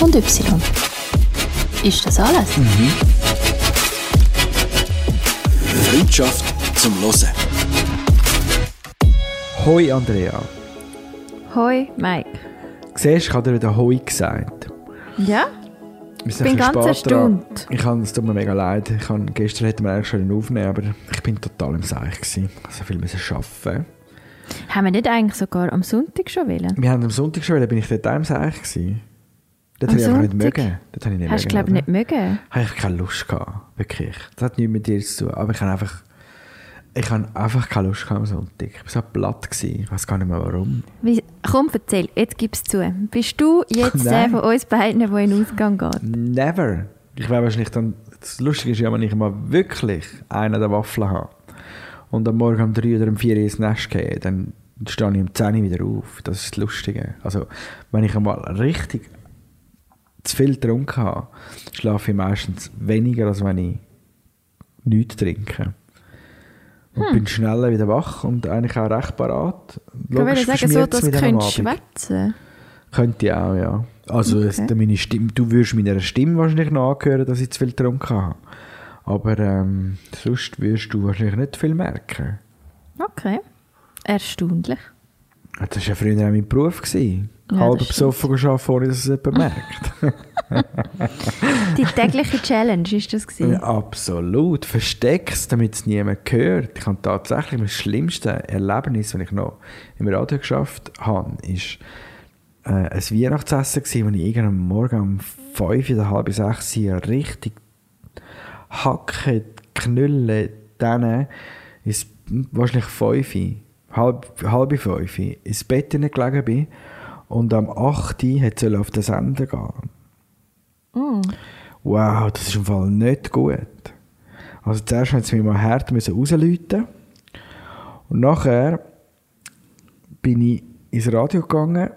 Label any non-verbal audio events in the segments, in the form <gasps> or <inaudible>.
und Y. Ist das alles? Mhm. Freundschaft zum Hören. Hoi Andrea. Hoi, Mike. Siehst du, ich habe dir wieder Hoi gesagt. Ja? Wir Ich bin ganz erstaunt. Ich kann, es tut mir mega leid. Ich kann, gestern hätten wir eigentlich schon aufnehmen, aber ich bin total im Seich gewesen. So viel müssen arbeiten. Haben wir nicht eigentlich sogar am Sonntag schon wollen? Wir haben am Sonntag schon, bin ich dort auch im Seich gewesen. Am habe ich einfach nicht mögen. Dort habe ich nicht Hast du, glaube ich, nicht mögen? Habe ich keine Lust gehabt. Wirklich. Das hat nichts mit dir zu tun. Aber ich habe einfach, ich habe einfach keine Lust gehabt am Sonntag. Ich war so platt. Gewesen. Ich weiß gar nicht mehr warum. Wie, komm, erzähl, jetzt gib es zu. Bist du jetzt der von uns beiden, der in den Ausgang geht? Never. Ich wäre wahrscheinlich dann, das Lustige ist ja, wenn ich mal wirklich einen der Waffeln habe und am Morgen um drei oder um vier ins Nest gehe, dann stehe ich um 10 Uhr wieder auf. Das ist das Lustige. Also, wenn ich einmal richtig zu viel getrunken habe, schlafe ich meistens weniger, als wenn ich nichts trinke. Und bin schneller wieder wach und eigentlich auch recht parat. Ich würde sagen, so, dass du könntest schwätzen Könnte ich auch, ja. Also es, Okay. meine Stimme, du würdest meiner Stimme wahrscheinlich noch angehören, dass ich zu viel getrunken habe. Aber ähm, sonst wirst du wahrscheinlich nicht viel merken. Okay. Erstaunlich. Das war ja früher auch mein Beruf. Gewesen. Ja, Halb besoffen arbeiten, ohne dass es jemand merkt. <laughs> <laughs> Die tägliche Challenge ist das gewesen. Ja, absolut. Versteckst, damit es niemand hört. Ich habe tatsächlich das schlimmste Erlebnis, das ich noch im Radio geschafft habe, ist äh, ein Weihnachtsessen gewesen, wo ich irgendwann am Morgen um fünf oder halb sechs Uhr richtig Hacke, Knülle, dann ist wahrscheinlich fünf, halb, halb fünf, ins Bett gelegen bin und am 8 Uhr hätte es auf den Sender gehen. Wow, das ist im Fall nicht gut. Also zuerst mussten sie mich mal hart rausläuten. Und nachher bin ich ins Radio gegangen,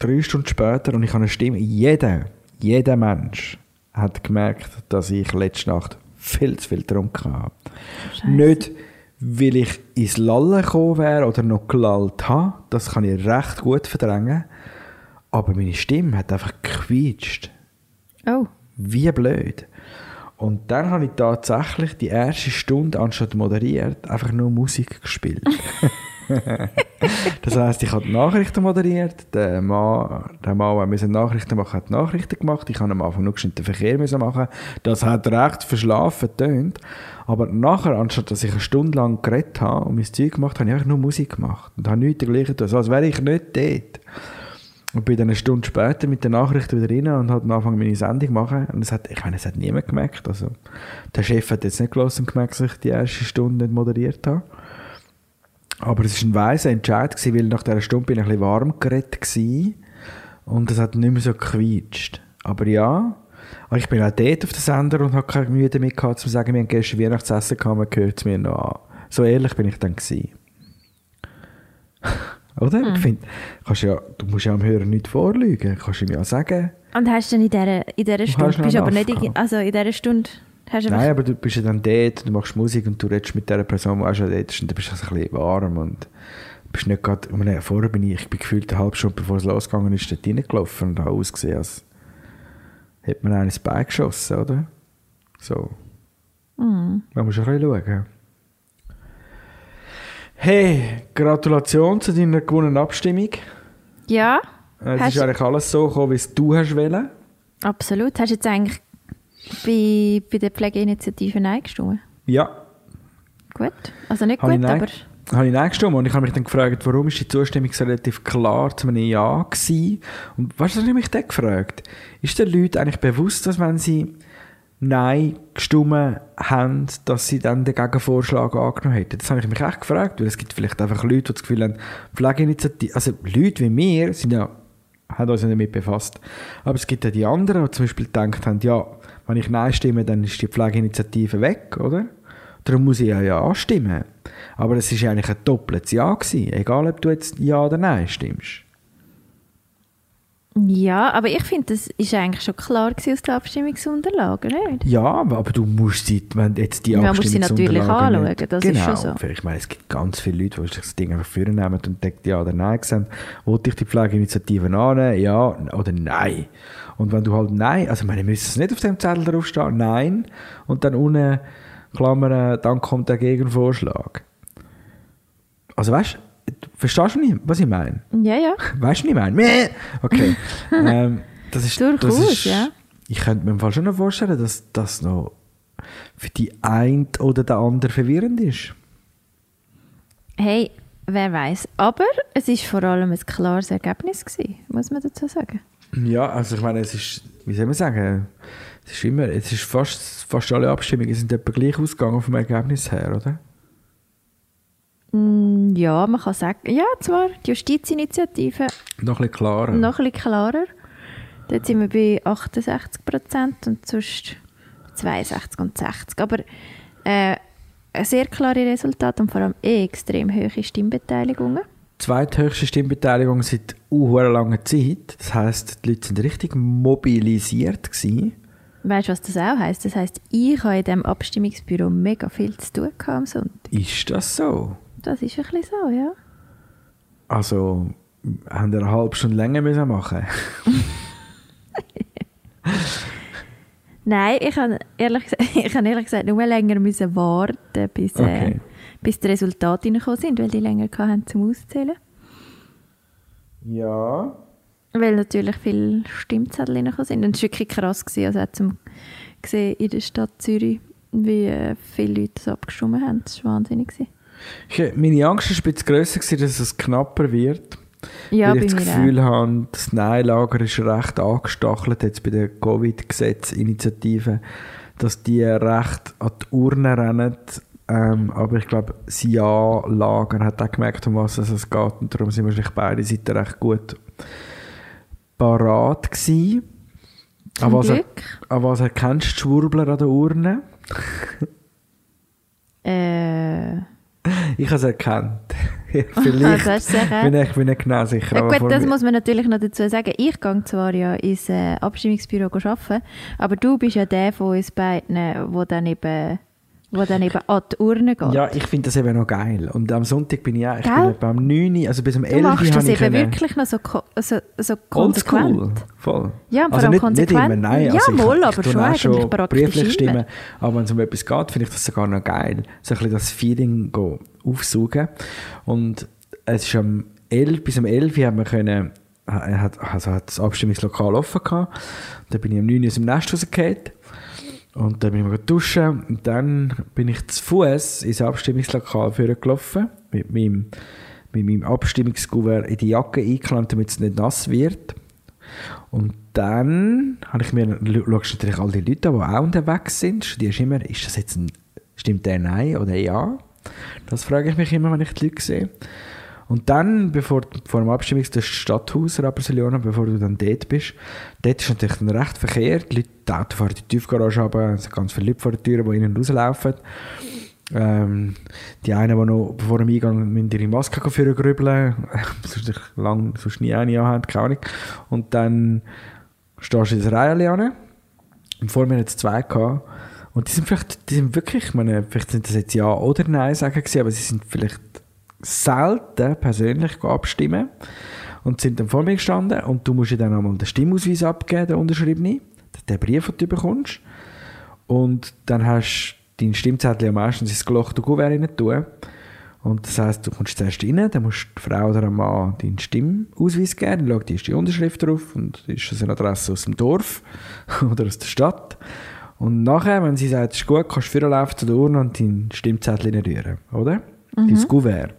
drei Stunden später, und ich habe eine Stimme. Jeder, jeder Mensch hat gemerkt, dass ich letzte Nacht viel zu viel getrunken habe. Nicht, weil ich ins Lallen gekommen wäre oder noch gelallt habe, das kann ich recht gut verdrängen, aber meine Stimme hat einfach gequietscht. Oh. Wie blöd. Und dann habe ich tatsächlich die erste Stunde, anstatt moderiert, einfach nur Musik gespielt. <laughs> das heisst, ich habe die Nachrichten moderiert, der Mann, der Mann, der Nachrichten machen, hat Nachrichten gemacht. Ich habe am Anfang nur den Verkehr machen. Das hat recht verschlafen getönt. Aber nachher, anstatt dass ich eine Stunde lang geredet habe und mein Zeug gemacht habe, habe ich nur Musik gemacht. Und habe nichts dergleichen getan. So als wäre ich nicht dort. Und bin dann eine Stunde später mit den Nachrichten wieder rein und habe angefangen, meine Sendung zu machen. Und es hat, ich meine, es hat niemand gemerkt. Also, der Chef hat jetzt nicht gelassen und gemerkt, dass ich die erste Stunde nicht moderiert habe. Aber es war ein weiser Entscheid, gewesen, weil nach dieser Stunde bin ich ein bisschen warm geredet und es hat nicht mehr so gequietscht. Aber ja, aber ich bin auch dort auf dem Sender und habe keine Mühe damit gehabt, zu sagen, wir haben gestern Weihnachtsessen gehabt, man hört es mir noch an. So ehrlich bin ich dann gewesen. <laughs> Oder? Ich finde, kannst ja, du musst ja am Hörer nicht vorlügen. Kannst du ihm ja sagen. Und hast du dann in dieser, in dieser Stunde, bist du aber nicht, in, also in dieser Stunde, hast du Nein, aber du bist ja dann dort, du machst Musik und du redest mit dieser Person, die auch schon dort ist und dann bist du also ein bisschen warm und bist nicht gerade, ich meine, vorher bin ich, ich bin gefühlt eine halbe Stunde bevor es losgegangen ist, dort reingelaufen und habe ausgesehen, als hätte man einen ins Bein geschossen, oder? So. Man muss ein bisschen schauen. Hey, Gratulation zu deiner gewonnenen Abstimmung. ja, Äh, Es Hast- ist eigentlich alles so gekommen, wie es du hast wollen. absolut. Hast du jetzt eigentlich bei, bei der Pflegeinitiative Nein gestimmt? Ja, Gut, also nicht Habe gut, aber habe ich Nein gestimmt und ich habe mich dann gefragt, warum ist die Zustimmung so relativ klar zu einem Ja gewesen? Und was habe ich mich dann gefragt? Ist den Leuten eigentlich bewusst, dass wenn sie Nein gestimmt haben, dass sie dann den Gegenvorschlag angenommen hätten? Das habe ich mich echt gefragt, weil es gibt vielleicht einfach Leute, die das Gefühl haben, Pflegeinitiative, also Leute wie wir sind ja, haben uns ja damit befasst. Aber es gibt ja die anderen, die zum Beispiel gedacht haben, ja, wenn ich Nein stimme, dann ist die Pflegeinitiative weg, oder? Darum muss ich ja Ja anstimmen. Aber es war ja eigentlich ein doppeltes Ja gewesen, egal ob du jetzt Ja oder Nein stimmst. Ja, aber ich finde, das ist eigentlich schon klar aus den Abstimmungsunterlagen, nicht? Ja, aber du musst die, wenn jetzt die Man muss sie natürlich anschauen, das ist genau, schon so. Ich meine, es gibt ganz viele Leute, die sich das Ding einfach vornehmen und denken, ja oder nein sehen. Wollte ich die Pflegeinitiative annehmen? Ja oder nein? Und wenn du halt nein, also ich meine, müsste es nicht auf dem Zettel draufstehen, nein, und dann unten Klammern, dann kommt der Gegenvorschlag. Also weißt du, verstehst du nicht, was ich meine? Ja, ja. <laughs> Weißt du, was ich meine? Okay. <laughs> ähm, das ist, das Durchaus, ist, ja. Ich könnte mir Fall schon noch vorstellen, dass das noch für die ein oder der andere verwirrend ist. Hey, wer weiß. Aber es ist vor allem ein klares Ergebnis gewesen, muss man dazu sagen. Ja, also ich meine, es ist, wie soll man sagen, es ist immer, es ist fast, fast alle Abstimmungen sind etwa gleich ausgegangen vom Ergebnis her, oder? Mm, Ja, man kann sagen, ja, zwar die Justizinitiative Noch ein bisschen klarer. noch ein bisschen klarer. Dort sind wir bei 68 Prozent und sonst 62 und 60. Aber äh, ein sehr klares Resultat und vor allem extrem hohe Stimmbeteiligungen. Zweithöchste Stimmbeteiligung seit uh, langer Zeit. Das heisst, die Leute sind richtig mobilisiert gewesen. Weißt du, was das auch heisst? Das heisst, ich habe in diesem Abstimmungsbüro mega viel zu tun am Sonntag. Ist das so? Das ist ein bisschen so, ja. Also, haben wir eine halbe Stunde länger müssen machen <laughs> Nein, ich habe ehrlich, gesagt- <laughs> ich habe ehrlich gesagt nur länger müssen warten, bis, äh, Okay. bis die Resultate reingekommen sind, weil die länger hatten zum Auszählen. Ja. Weil natürlich viele Stimmzettel reingekommen sind. Und es war wirklich krass, gewesen, also auch zum gesehen in der Stadt Zürich, wie äh, viele Leute das abgestimmt haben. Das war wahnsinnig. Gewesen. Ich, meine Angst war ein bisschen grösser, gewesen, dass es knapper wird. Ja, weil ich das Gefühl auch. habe, das Nein-Lager ist recht angestachelt jetzt bei der Covid-Gesetz-Initiative, dass die recht an die Urne rennen. Ähm, aber ich glaube, das Ja-Lager hat auch gemerkt, um was es geht. Und darum sind wahrscheinlich beide Seiten recht gut parat gewesen. Zum An was, er, Glück. an was erkennst du Schwurbler an der Urne? <laughs> Äh, Ich habe es erkannt. <laughs> Also <laughs> Vielleicht erkannt? bin ich bin nicht genau sicher. ja, gut, das muss man natürlich noch dazu sagen. Ich gehe zwar ja ins äh, Abstimmungsbüro arbeiten, aber du bist ja der von uns beiden, der dann eben, wo dann eben an die Urne geht. Ja, ich finde das eben noch geil. Und am Sonntag bin ich auch, ich Gell? bin am 9 Uhr, also bis um 11 du machst das eben wirklich noch so, so, so konsequent. Oldschool, voll. Ja, also nicht, konsequent. Nicht immer, nein. Ja, also ich, wohl, aber schon eigentlich praktisch brieflich stimmen. Aber wenn es um etwas geht, finde ich das sogar noch geil. So ein bisschen das Feeling go aufsaugen. Und es ist am 11, bis um 11 Uhr haben wir können, hat, also hat das Abstimmungslokal offen gehabt. Dann bin ich um 9 Uhr aus dem Nest rausgefallen. Und dann bin ich mal duschen und dann bin ich zu Fuß ins Abstimmungslokal gelaufen mit meinem, mit meinem Abstimmungskuvert in die Jacke eingeklemmt, damit es nicht nass wird. Und dann habe ich mir, schaust natürlich all die Leute die auch unterwegs sind, studierst immer, ist das jetzt ein, stimmt der Nein oder Ja? Das frage ich mich immer, wenn ich die Leute sehe. Und dann, bevor, vor dem Abstimmungs das Stadthaus Rapperswil-Jona, bevor du dann dort bist, dort ist natürlich dann recht Verkehr. Die Leute, die Autos fahren die Tiefgarage runter, es sind ganz viele Leute vor der Tür, die innen rauslaufen. Ähm, die einen, die noch vor dem Eingang müssen ihre Maske führen grübeln, <laughs> sonst ich lang sonst nie eine haben, keine Ahnung. Und dann stehst du in der Reihe an. Und vor mir es zwei gehabt. Und die sind vielleicht, die sind wirklich, ich meine, vielleicht sind das jetzt Ja oder Nein sagen gewesen, aber sie sind vielleicht selten persönlich abstimmen und sind dann vor mir gestanden und du musst ja dann einmal den Stimmausweis abgeben, den unterschriebenen, den Brief, den du bekommst. Und dann hast du deinen Stimmzettel ja meistens ins gelochte Kuvert rein tun. Und das heisst, du kommst zuerst rein, dann musst die Frau oder der Mann deinen Stimmausweis geben, dann schaut, die ist die Unterschrift drauf und ist das eine Adresse aus dem Dorf <laughs> oder aus der Stadt. Und nachher, wenn sie sagt, es ist gut, kannst du vorlaufen zu der Urne und deinen Stimmzettel rühren, oder? Dein Kuvert.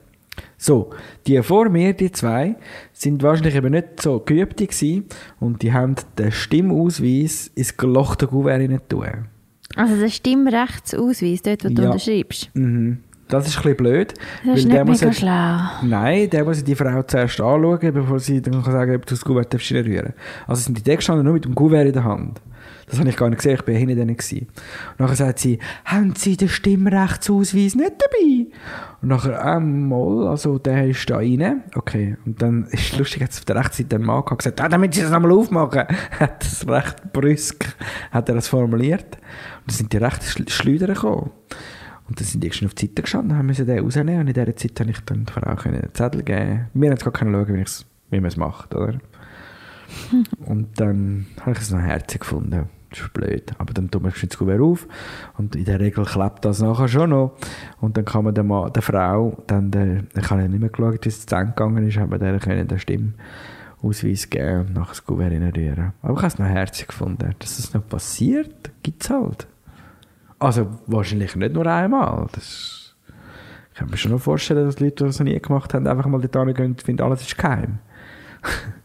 So, die vor mir, die zwei, sind wahrscheinlich eben nicht so geübt gewesen und die haben den Stimmausweis ins gelochte Kuvert tun. Also der Stimmrechtsausweis, dort, wo du Ja. unterschreibst. Mhm. Das ist ein bisschen blöd. Das ist weil der nicht muss mega jetzt- schlau. Nein, der muss die Frau zuerst anschauen, bevor sie dann kann sagen ob du das Kuvert darfst rühren Also sind die da gestanden nur mit dem Kuvert in der Hand. Das habe ich gar nicht gesehen, ich bin hinter denen. Gewesen. Und nachher sagt sie, haben Sie den Stimmrechtsausweis nicht dabei? Und nachher, ähm, mal, also der ist da rein. Okay, und dann ist es lustig, hat es auf der rechten Seite ein Mann gehabt, gesagt, ah, damit Sie das nochmal aufmachen. <laughs> hat das recht brüsk, hat er das formuliert. Und dann sind die recht Schl- Schleuder gekommen. Und dann sind die schon auf die Seite gestanden, haben müssen den rausnehmen und in dieser Zeit habe ich dann der Frau einen Zettel geben. Wir haben gar keine schauen, wie, wie man es macht, oder? <laughs> Und dann habe ich es noch herzig gefunden. Das ist blöd. Aber dann man geschwind das Kuvert auf und in der Regel klappt das nachher schon noch. Und dann kann man der, Mann, der Frau, dann der, ich habe ja nicht mehr geschaut, wie es zu Ende gegangen ist, aber der können den Stimmausweis geben und nachher das Kuvert reinrühren. Aber ich habe es noch herzig gefunden. Dass das noch passiert, gibt es halt. Also wahrscheinlich nicht nur einmal. Das ich kann mir schon noch vorstellen, dass Leute, die das noch nie gemacht haben, einfach mal dort hingehen und finden, alles ist geheim.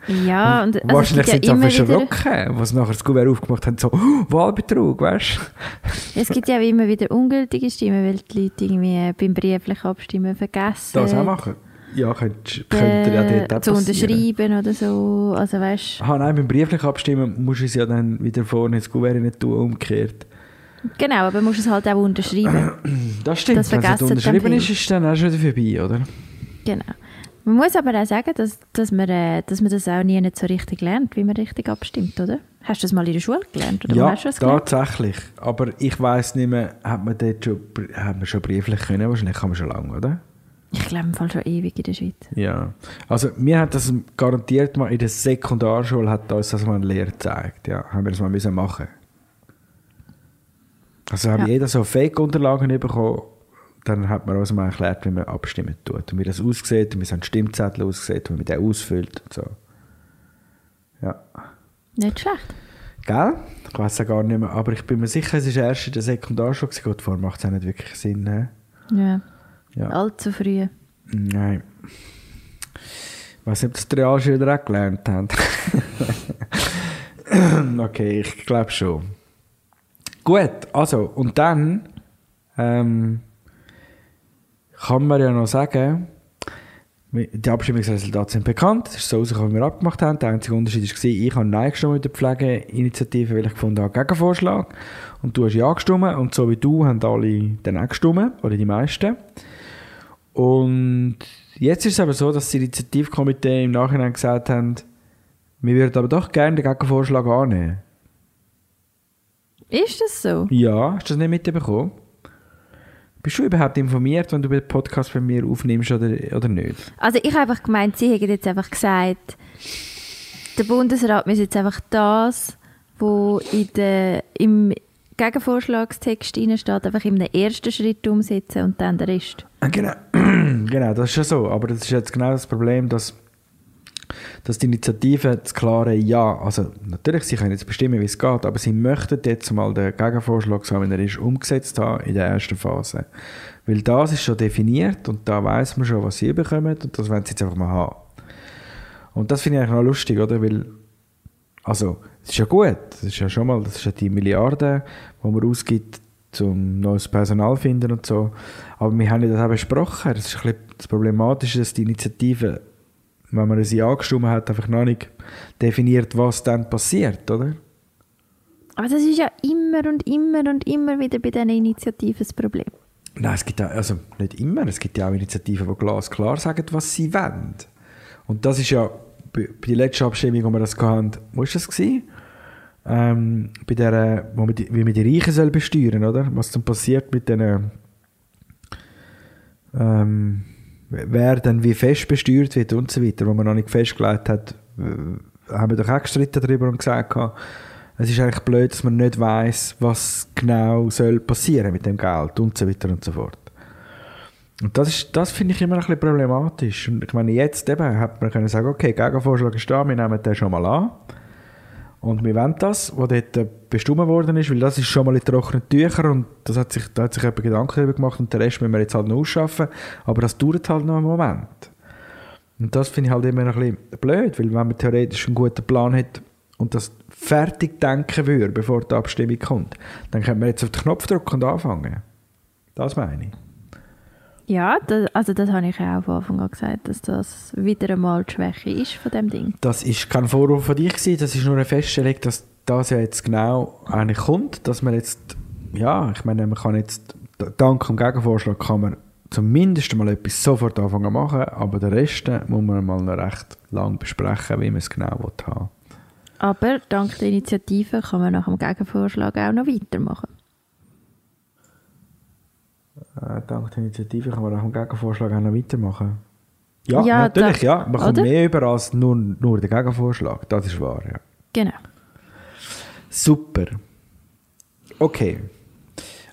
Ja, und also Wahrscheinlich es sind sie ja einfach immer schon wieder, rocken, was nachher das Kuvert aufgemacht haben, so «Oh, Wahlbetrug, weißt du? es gibt ja immer wieder ungültige Stimmen, weil die Leute irgendwie beim brieflichen Abstimmen vergessen. Das auch machen. Ja, könnt, könnt ihr ja äh, dort auch zu unterschreiben oder so. Also weißt Ah, nein, beim brieflichen Abstimmen musst du es ja dann wieder vorne ins Kuvert nicht tun, umgekehrt. Genau, aber du musst es halt auch unterschreiben. <clears throat> Das stimmt, Das wenn es unterschrieben ist, ist es dann auch schon vorbei, oder? genau. Man muss aber auch sagen, dass, dass, man, äh, dass man das auch nie nicht so richtig lernt, wie man richtig abstimmt, oder? Hast du das mal in der Schule gelernt? Oder ja, hast du das gelernt? tatsächlich. Aber ich weiss nicht mehr, hat man dort schon, hat man schon brieflich können? Wahrscheinlich kann man schon lange, oder? Ich glaube im Fall schon ewig in der Schweiz. Ja, also mir hat das garantiert mal in der Sekundarschule hat uns das mal ein Lehrer gezeigt. Ja, haben wir das mal müssen machen. Also haben Ja. jeder so Fake-Unterlagen bekommen, dann hat man uns mal erklärt, wie man abstimmen tut und wie das aussieht und wie so ein Stimmzettel aussieht und wie man den ausfüllt und so. Ja. Nicht schlecht. Gell? Ich weiß ja gar nicht mehr, aber ich bin mir sicher, es ist erst in der Sekundarschule. Gut, vorher macht es auch nicht wirklich Sinn. Ne? Ja. Ja. Allzu früh. Nein. Ich weiß nicht, ob das die Realschüler auch gelernt haben. <laughs> okay, ich glaube schon. Gut, also, und dann ähm, kann man ja noch sagen, die Abstimmungsresultate sind bekannt. Es ist so rausgekommen, wie wir abgemacht haben. Der einzige Unterschied war, ich habe Nein gestimmt mit der Pflegeinitiative, weil ich gefunden habe, Gegenvorschlag. Und du hast Ja gestimmt. Und so wie du haben alle dann auch gestimmt, oder die meisten. Und jetzt ist es aber so, dass das Initiativkomitee im Nachhinein gesagt haben, wir würden aber doch gerne den Gegenvorschlag annehmen. Ist das so? Ja, hast du das nicht mitbekommen? Bist du überhaupt informiert, wenn du den Podcast bei mir aufnimmst oder, oder nicht? Also ich habe einfach gemeint, sie hätten jetzt einfach gesagt, der Bundesrat muss jetzt einfach das, was in der, im Gegenvorschlagstext steht, einfach im ersten Schritt umsetzen und dann der Rest. Ah, Genau, <clears throat> genau, das ist ja so. Aber das ist jetzt genau das Problem, dass, dass die Initiative das klare Ja, also natürlich, sie können jetzt bestimmen, wie es geht, aber sie möchten jetzt mal den Gegenvorschlag, so wie er ist, umgesetzt haben in der ersten Phase. Weil das ist schon definiert und da weiß man schon, was sie bekommen und das wollen sie jetzt einfach mal haben. Und das finde ich eigentlich noch lustig, oder? Weil, also, es ist ja gut, das ist ja schon mal, das ist ja die Milliarden, die man ausgibt, um neues Personal zu finden und so. Aber wir haben ja das auch besprochen. Das ist ein bisschen das Problematische, dass die Initiative, wenn man sie angestimmt hat, einfach noch nicht definiert, was dann passiert, oder? Aber das ist ja immer und immer und immer wieder bei diesen Initiativen das Problem. Nein, es gibt ja, also nicht immer, es gibt ja auch Initiativen, die glasklar sagen, was sie wollen. Und das ist ja bei, der letzten Abstimmung, wo wir das hatten, wo war das? Gewesen? Ähm, bei der, wo man die, wie man die Reichen soll besteuern, oder? Was dann passiert mit den ähm, wer dann wie fest besteuert wird und so weiter, wo man noch nicht festgelegt hat, äh, haben wir doch auch gestritten darüber und gesagt, es ist eigentlich blöd, dass man nicht weiß, was genau soll passieren mit dem Geld und so weiter und so fort. Und das, das finde ich immer ein bisschen problematisch. Und ich meine, jetzt eben hat man können sagen, okay, Gegenvorschlag ist da, wir nehmen den schon mal an. Und wir wollen das, was dort äh, bestimmt worden ist, weil das ist schon mal in trockenen Tüchern und das hat sich, da hat sich jemand Gedanken darüber gemacht und den Rest müssen wir jetzt halt noch ausschaffen. Aber das dauert halt noch einen Moment. Und das finde ich halt immer ein bisschen blöd, weil wenn man theoretisch einen guten Plan hat und das fertig denken würde, bevor die Abstimmung kommt, dann könnte man jetzt auf den Knopf drücken und anfangen. Das meine ich. Ja, das, also das habe ich ja auch von Anfang an gesagt, dass das wieder einmal die Schwäche ist von dem Ding. Das ist kein Vorwurf von dich gewesen, das ist nur eine Feststellung, dass das ja jetzt genau eigentlich kommt, dass man jetzt, ja, ich meine, man kann jetzt, dank dem Gegenvorschlag kann man zumindest mal etwas sofort anfangen zu machen, aber den Rest muss man mal noch recht lang besprechen, wie man es genau will haben Aber dank der Initiative kann man nach dem Gegenvorschlag auch noch weitermachen. Äh, dank der Initiative kann man nach dem Gegenvorschlag auch noch weitermachen. Ja, Ja, natürlich, da- ja. Man kommt mehr über als nur, nur den Gegenvorschlag. Das ist wahr, ja. Genau. Super. Okay.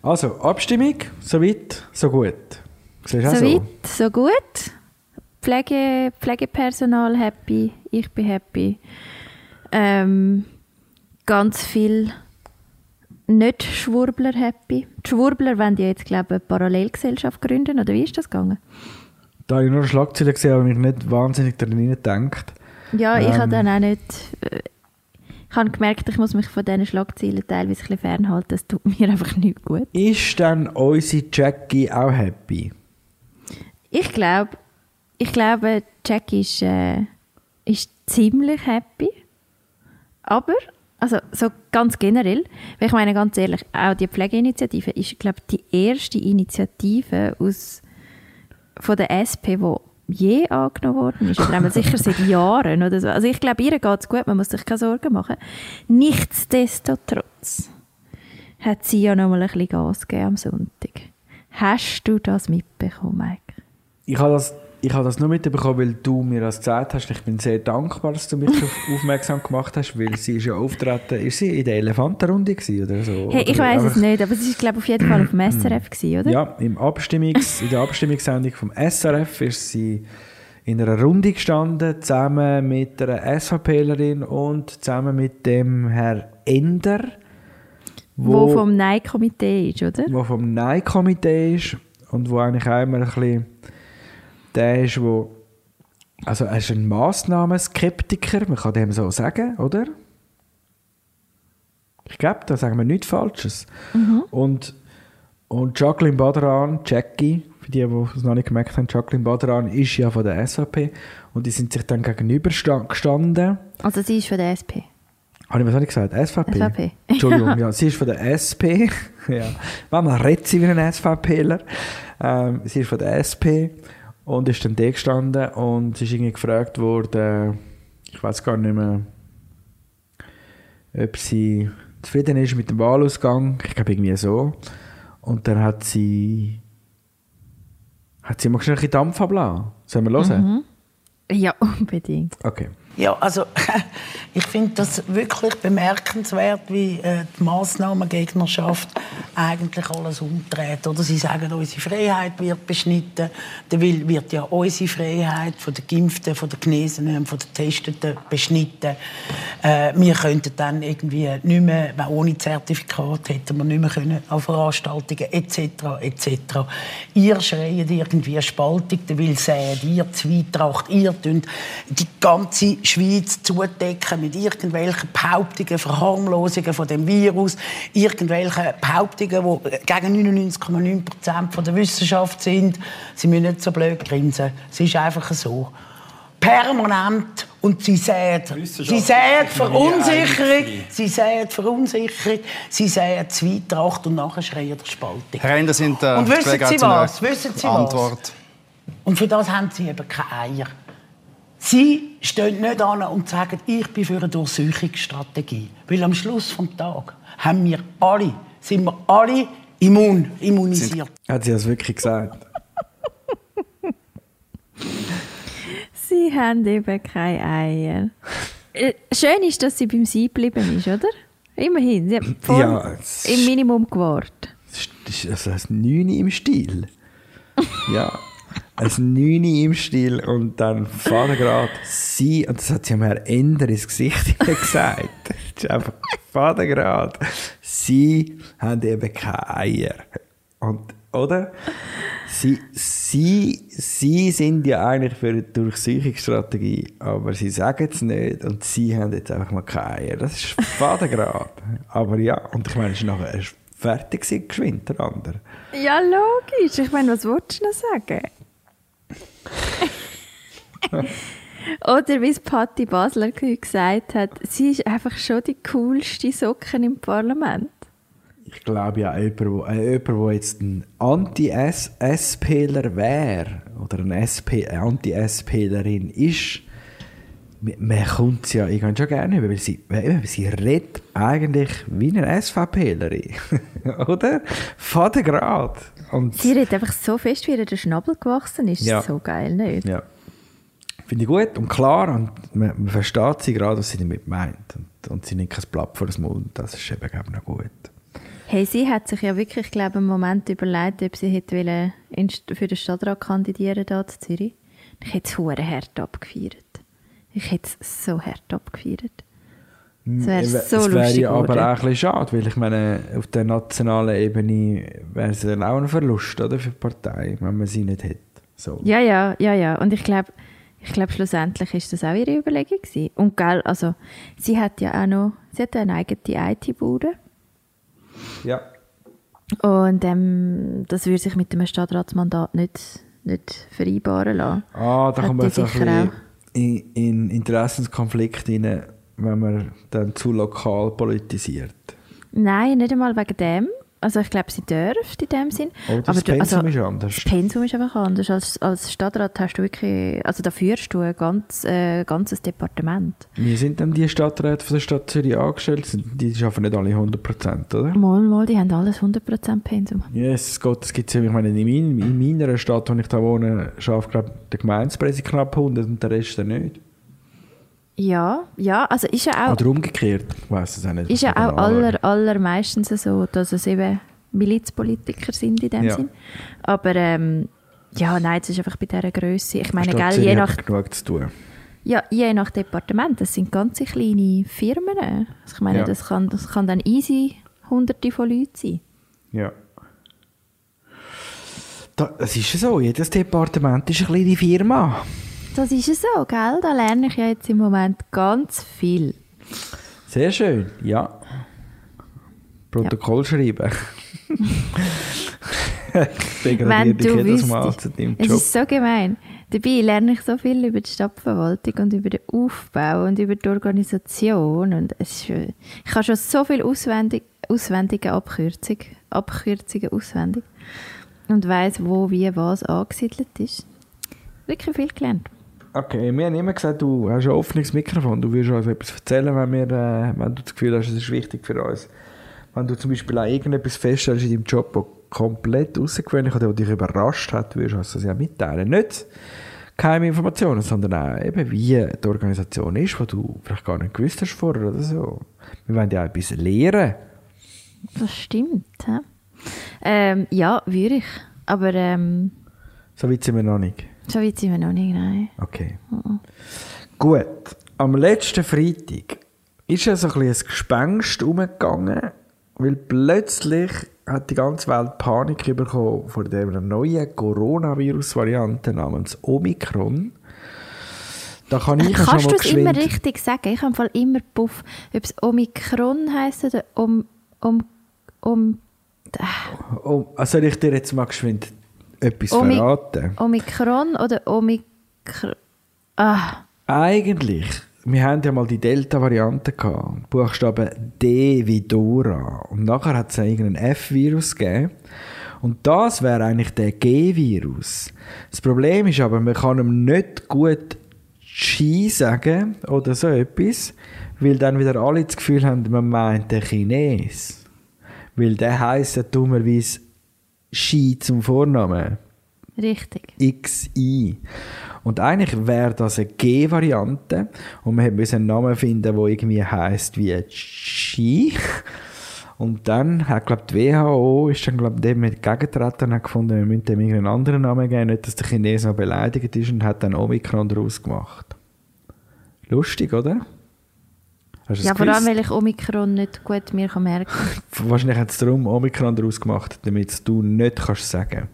Also, Abstimmung, soweit, so gut. Siehst auch So so? weit, so gut. Pflege, Pflegepersonal happy, ich bin happy. Ähm, ganz viel Nicht-Schwurbler happy. Die Schwurbler wollen ja jetzt, glaube ich, eine Parallelgesellschaft gründen, oder wie ist das gegangen? Da habe ich nur eine Schlagzeile gesehen, aber mich nicht wahnsinnig darin gedacht. Ja, ich Ähm. habe dann auch nicht... Äh, ich habe gemerkt, ich muss mich von diesen Schlagzeilen teilweise ein bisschen fernhalten. Das tut <laughs> mir einfach nicht gut. Ist dann unsere Jackie auch happy? Ich glaube, ich glaube, Jack ist, äh, ist ziemlich happy. Aber, also so ganz generell, weil ich meine ganz ehrlich, auch die Pflegeinitiative ist, glaube ich, die erste Initiative aus, von der SP, die je angenommen worden ist. Oder <laughs> sicher seit Jahren oder so. Also ich glaube, ihr geht es gut, man muss sich keine Sorgen machen. Nichtsdestotrotz hat sie ja noch mal ein bisschen Gas gegeben am Sonntag. Hast du das mitbekommen, Mike? Ich habe das, ich habe das nur mitbekommen, weil du mir das gesagt hast. Ich bin sehr dankbar, dass du mich darauf <laughs> aufmerksam gemacht hast, weil sie ist ja auftreten. Ist sie in der Elefantenrunde oder so? Hey, ich weiß es nicht, aber es ist glaube auf jeden Fall auf dem <clears throat> SRF gewesen, oder? Ja, im Abstimmungs, in der Abstimmungssendung vom SRF ist sie in einer Runde gestanden, zusammen mit einer SVPlerin und zusammen mit dem Herr Ender, Wo, vom Nein-Komitee ist, oder? wo vom Nein-Komitee ist und wo eigentlich auch immer ein bisschen der ist, wo also er ist ein Massnahmenskeptiker, man kann dem so sagen, oder? Ich glaube, da sagen wir nichts Falsches. Und, und Jacqueline Badran, Jackie, für die, die es noch nicht gemerkt haben, Jacqueline Badran ist ja von der SVP und die sind sich dann gegenüber sta- gestanden. Also sie ist von der SP. Habe ich was nicht gesagt? SVP? SVP. <laughs> Entschuldigung, ja, sie ist von der SP. <laughs> ja. Manchmal redet sie wie ein SVPler. Ähm, sie ist von der SP und ist dann da gestanden und sie ist irgendwie gefragt worden, ich weiß gar nicht mehr, ob sie zufrieden ist mit dem Wahlausgang. Ich glaube irgendwie so. Und dann hat sie hat sie mal schnell ein bisschen Dampf abgelassen. Sollen wir hören? Ja, <laughs> unbedingt. Okay. Ja, also <laughs> ich finde das wirklich bemerkenswert, wie äh, die Massnahmengegnerschaft eigentlich alles umdreht. Oder sie sagen, unsere Freiheit wird beschnitten. Dann wird ja unsere Freiheit von den Geimpften, von den Genesenen, von den Testeten beschnitten. Äh, wir könnten dann irgendwie nicht mehr, ohne Zertifikat hätten wir nicht mehr können an Veranstaltungen etc. etc. Ihr schreit irgendwie Spaltung, will sähen ihr Zwietracht, ihr die ganze Schweiz zudecken mit irgendwelchen Behauptungen, Verharmlosungen von dem Virus, irgendwelchen Behauptungen, die gegen 99,9 Prozent von der Wissenschaft sind. Sie müssen nicht so blöd grinsen. Es ist einfach so. Permanent und sie sehen, sie sehen Verunsicherung, sie sehen Verunsicherung, sie sehen Zwietracht und nachher schreien der Spaltung. Herr Ender, sind äh, Und wissen Sie was? Wissen Sie was? Antwort. Und für das haben sie eben keine Eier. Sie stehen nicht an und sagen, ich bin für eine Durchsuchungsstrategie. Weil am Schluss des Tages haben wir alle, sind wir alle immun, immunisiert. Hat sie das wirklich gesagt? Sie haben eben keine Eier. Äh, Schön ist, dass sie beim Sie geblieben ist, oder? Immerhin. Sie hat vor Ja, es im Minimum gewartet. Das ist ein Neuni im Stil. ja. Ein Neuni im Stil und dann Vatergrad sie, und das hat sie Herrn Ender ins Gesicht <laughs> gesagt. Das ist einfach Vatergrad. Sie haben eben keine Eier. Und, oder? Sie, sie, sie sind ja eigentlich für eine Durchsuchungsstrategie, aber sie sagen es nicht und sie haben jetzt einfach mal keine Eier. Das ist Vatergrad. aber ja, und ich meine, es ist nachher fertig geschwind, der andere. Ja, logisch. Ich meine, was wolltest du noch sagen? Oder wie es Patti Basler gesagt hat, sie ist einfach schon die coolste Socken im Parlament. Ich glaube ja, jemand, äh, der jetzt ein Anti-SPler wäre oder eine, eine Anti-SPlerin ist, man- kommt sie ja irgendwann schon gerne über, weil sie, weil sie redet eigentlich wie eine SVPlerin, <laughs> oder? Vatergrad. Und Sie redet einfach so fest, wie ihr der Schnabel gewachsen ist. Ja. So geil, nicht? Ja. Finde ich gut und klar und man, man versteht sie gerade, was sie damit meint. Und, und sie nimmt kein Blatt vor das Mund. Das ist eben, ich, noch gut. Hey, sie hat sich ja wirklich, glaube ich, einen Moment überlegt, ob sie hätte wollen für den Stadtrat kandidieren hier in Zürich. Ich hätte es hart abgefeiert. Ich hätte es so hart abgefeiert. Das wäre Es so es wäre lustig ja aber auch ein bisschen schade, weil ich meine, auf der nationalen Ebene wäre es dann auch ein Verlust oder, für die Partei, wenn man sie nicht hätte. So. Ja, ja, ja, ja. Und ich glaube, ich glaube, schlussendlich ist das auch ihre Überlegung gewesen. Und gell, also, sie hat ja auch noch, sie hat eine eigene IT-Bude. Ja. Und ähm, das würde sich mit dem Stadtratsmandat nicht, nicht vereinbaren lassen. Ah, da Hat kommt man die so ein bisschen in, in Interessenskonflikt rein, wenn man dann zu lokal politisiert. Nein, nicht einmal wegen dem. Also ich glaube, sie dürfte in dem Sinn. Oh, das du- Pensum also, ist anders. Das Pensum ist einfach anders. Als, als Stadtrat hast du wirklich, also da führst du ein ganz, äh, ganzes Departement. Wie sind denn die Stadträte von der Stadt Zürich angestellt? Die schaffen nicht alle 100%, oder? Mal, mal, die haben alles 100% Pensum. Jesus Gott, das gibt es ja. Ich meine, in, mein, in meiner Stadt, wo ich da wohne, schafft glaube der Gemeindepräsident knapp 100 und der Rest nicht. Ja, ja, also ist ja auch, Oder umgekehrt, ich weiß es auch nicht. ist ja auch aller, allermeistens so, dass es eben Milizpolitiker sind in dem Ja. Sinn. Aber ähm, ja, nein, es ist einfach bei dieser Größe. Ich meine, Stadt gell, je nach, genug zu tun. ja, je nach Departement, das sind ganz kleine Firmen. Also ich meine, Ja. das, kann, das kann dann easy hunderte von Leuten sein. Ja. Da, es ist ja so, jedes Departement ist eine kleine Firma. Das ist es so, gell? Da lerne ich ja jetzt im Moment ganz viel. Sehr schön, ja. Protokoll schreiben. <laughs> ich degradiere Wenn du wüsstest. deinem Es Job. ist so gemein. Dabei lerne ich so viel über die Stadtverwaltung und über den Aufbau und über die Organisation. Und es ist, ich habe schon so viel auswendig, auswendige Abkürzung, Abkürzungen auswendig und weiß, wo, wie, was angesiedelt ist. Wirklich viel gelernt. Okay, wir haben immer gesagt, du hast ein offenes Mikrofon. Du wirst uns etwas erzählen, wenn, wir, äh, wenn du das Gefühl hast, es ist wichtig für uns. Wenn du zum Beispiel auch irgendetwas feststellst in deinem Job, das komplett außergewöhnlich oder dich überrascht hat, wirst du uns das ja mitteilen. Nicht keine Informationen, sondern auch eben, wie die Organisation ist, die du vielleicht gar nicht gewusst hast vorher oder so. Wir wollen ja auch etwas lernen. Das stimmt. hä? Ähm, ja, würde ich. Aber ähm, So weit sind wir noch nicht. So weit sind wir noch nicht. Nein. Okay. Gut. Am letzten Freitag ist ja so ein, ein Gespenst umgegangen, weil plötzlich hat die ganze Welt Panik bekommen vor dieser neuen Coronavirus-Variante namens Omikron. Da kann ich ja schon Kannst mal du es immer richtig sagen? Ich habe im Fall immer Puff, ob es Omikron heisst oder um, um, um, Oh, also soll ich dir jetzt mal geschwind etwas Omi- verraten? Omikron oder Omikron. Ah, Eigentlich, wir haben ja mal die Delta-Variante gehabt. Buchstabe D wie Dora. Und nachher hat es irgendeinen F-Virus gegeben. Und das wäre eigentlich der G-Virus. Das Problem ist aber, man kann ihm nicht gut Chi sagen oder so etwas, weil dann wieder alle das Gefühl haben, man meint den Chines. Weil der heisst ja dummerweise Xi zum Vornamen. richtig. XI. Und eigentlich wäre das eine G-Variante und wir müssen einen Namen finden, der irgendwie heißt wie Chi. Und dann hat, glaube die WHO ist dann, glaub, dem entgegengetreten und hat gefunden, wir müssen dem irgendeinen anderen Namen geben, nicht, dass der Chinese noch beleidigt ist und hat dann Omikron daraus gemacht. Lustig, oder? Hast Ja, vor allem, weil ich Omikron nicht gut mir kann merken kann. <laughs> Wahrscheinlich hat es darum Omikron daraus gemacht, damit du nicht kannst sagen.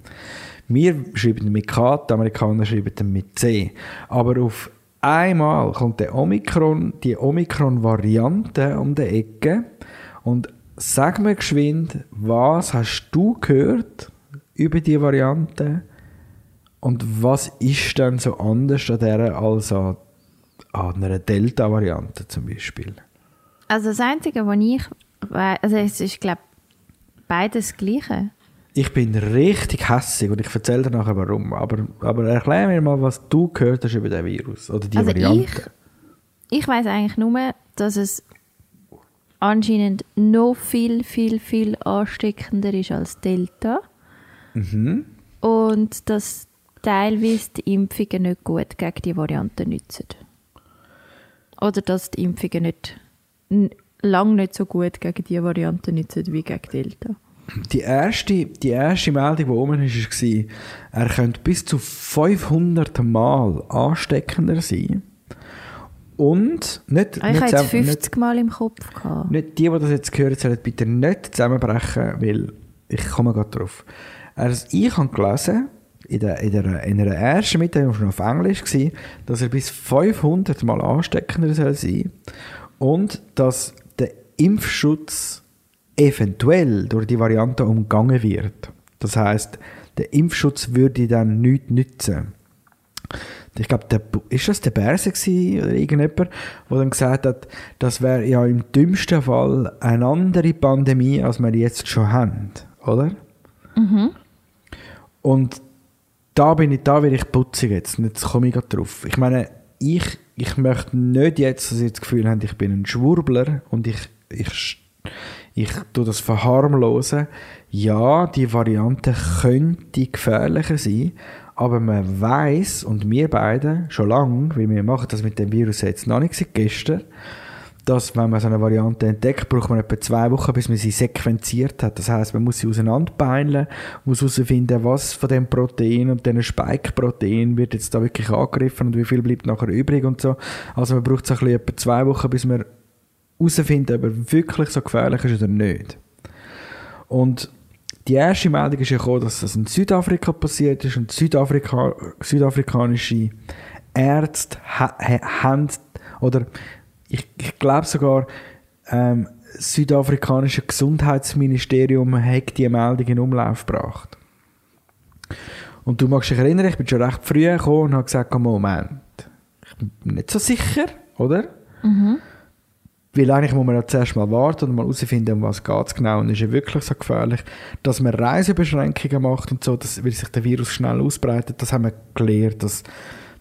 Wir schreiben mit K, die Amerikaner schreiben mit C. Aber auf einmal kommt der Omikron, die Omikron-Variante um die Ecke und sag mir geschwind, was hast du gehört über die Variante und was ist denn so anders an der als an, an einer Delta-Variante zum Beispiel? Also das Einzige, was ich weiß, also es ist, glaube beides das Gleiche. Ich bin richtig hässig und ich erzähle dir nachher warum. Aber, aber erklär mir mal, was du gehört hast über den Virus oder die Also Variante. ich, ich weiß eigentlich nur, dass es anscheinend noch viel, viel, viel ansteckender ist als Delta. Mhm. Und dass teilweise die Impfungen nicht gut gegen die Variante nützen. Oder dass die Impfungen nicht, n- lang nicht so gut gegen die Variante nützen wie gegen Delta. Die erste, die erste Meldung, die oben ist, war, er könnte bis zu 500 Mal ansteckender sein. Und nicht, Ah, Ich nicht, hatte zusammen- 50 Mal im Kopf. Gehabt. nicht die, die das jetzt gehört sollen bitte nicht zusammenbrechen, weil ich komme gerade drauf. Also ich habe gelesen, in, der, in, der, in einer ersten Mitteilung, die schon auf Englisch war, dass er bis 500 Mal ansteckender soll sein und dass der Impfschutz eventuell durch die Variante umgangen wird. Das heißt, der Impfschutz würde dann nichts nützen. Ich glaube, der, ist das der Berse oder irgendjemand, der dann gesagt hat, das wäre ja im dümmsten Fall eine andere Pandemie, als wir jetzt schon haben, oder? Und da bin ich, da bin ich putzig jetzt, und jetzt komme ich gerade drauf. Ich meine, ich, ich möchte nicht jetzt, dass ihr das Gefühl habt, ich bin ein Schwurbler und ich, ich, ich tue das verharmlosen. Ja, die Variante könnte gefährlicher sein, aber man weiß und wir beide schon lange, weil wir machen das mit dem Virus jetzt noch nicht seit gestern, dass wenn man so eine Variante entdeckt, braucht man etwa zwei Wochen, bis man sie sequenziert hat. Das heißt, man muss sie auseinanderbeineln, muss herausfinden, was von dem Protein und diesen Spike-Protein wird jetzt da wirklich angegriffen und wie viel bleibt nachher übrig und so. Also man braucht so etwa zwei Wochen, bis man herausfinden, ob er wirklich so gefährlich ist oder nicht. Und die erste Meldung ist ja gekommen, dass das in Südafrika passiert ist und Südafrika, südafrikanische Ärzte ha, ha, haben, oder ich, ich glaube sogar, ähm, das südafrikanische Gesundheitsministerium hat die Meldung in Umlauf gebracht. Und du magst dich erinnern, ich bin schon recht früh gekommen und habe gesagt, Moment, ich bin nicht so sicher, oder? Weil eigentlich muss man ja zuerst mal warten und mal herausfinden, um was geht es genau. Und ist ja wirklich so gefährlich, dass man Reisebeschränkungen macht und so, dass, weil sich der Virus schnell ausbreitet. Das haben wir gelernt, dass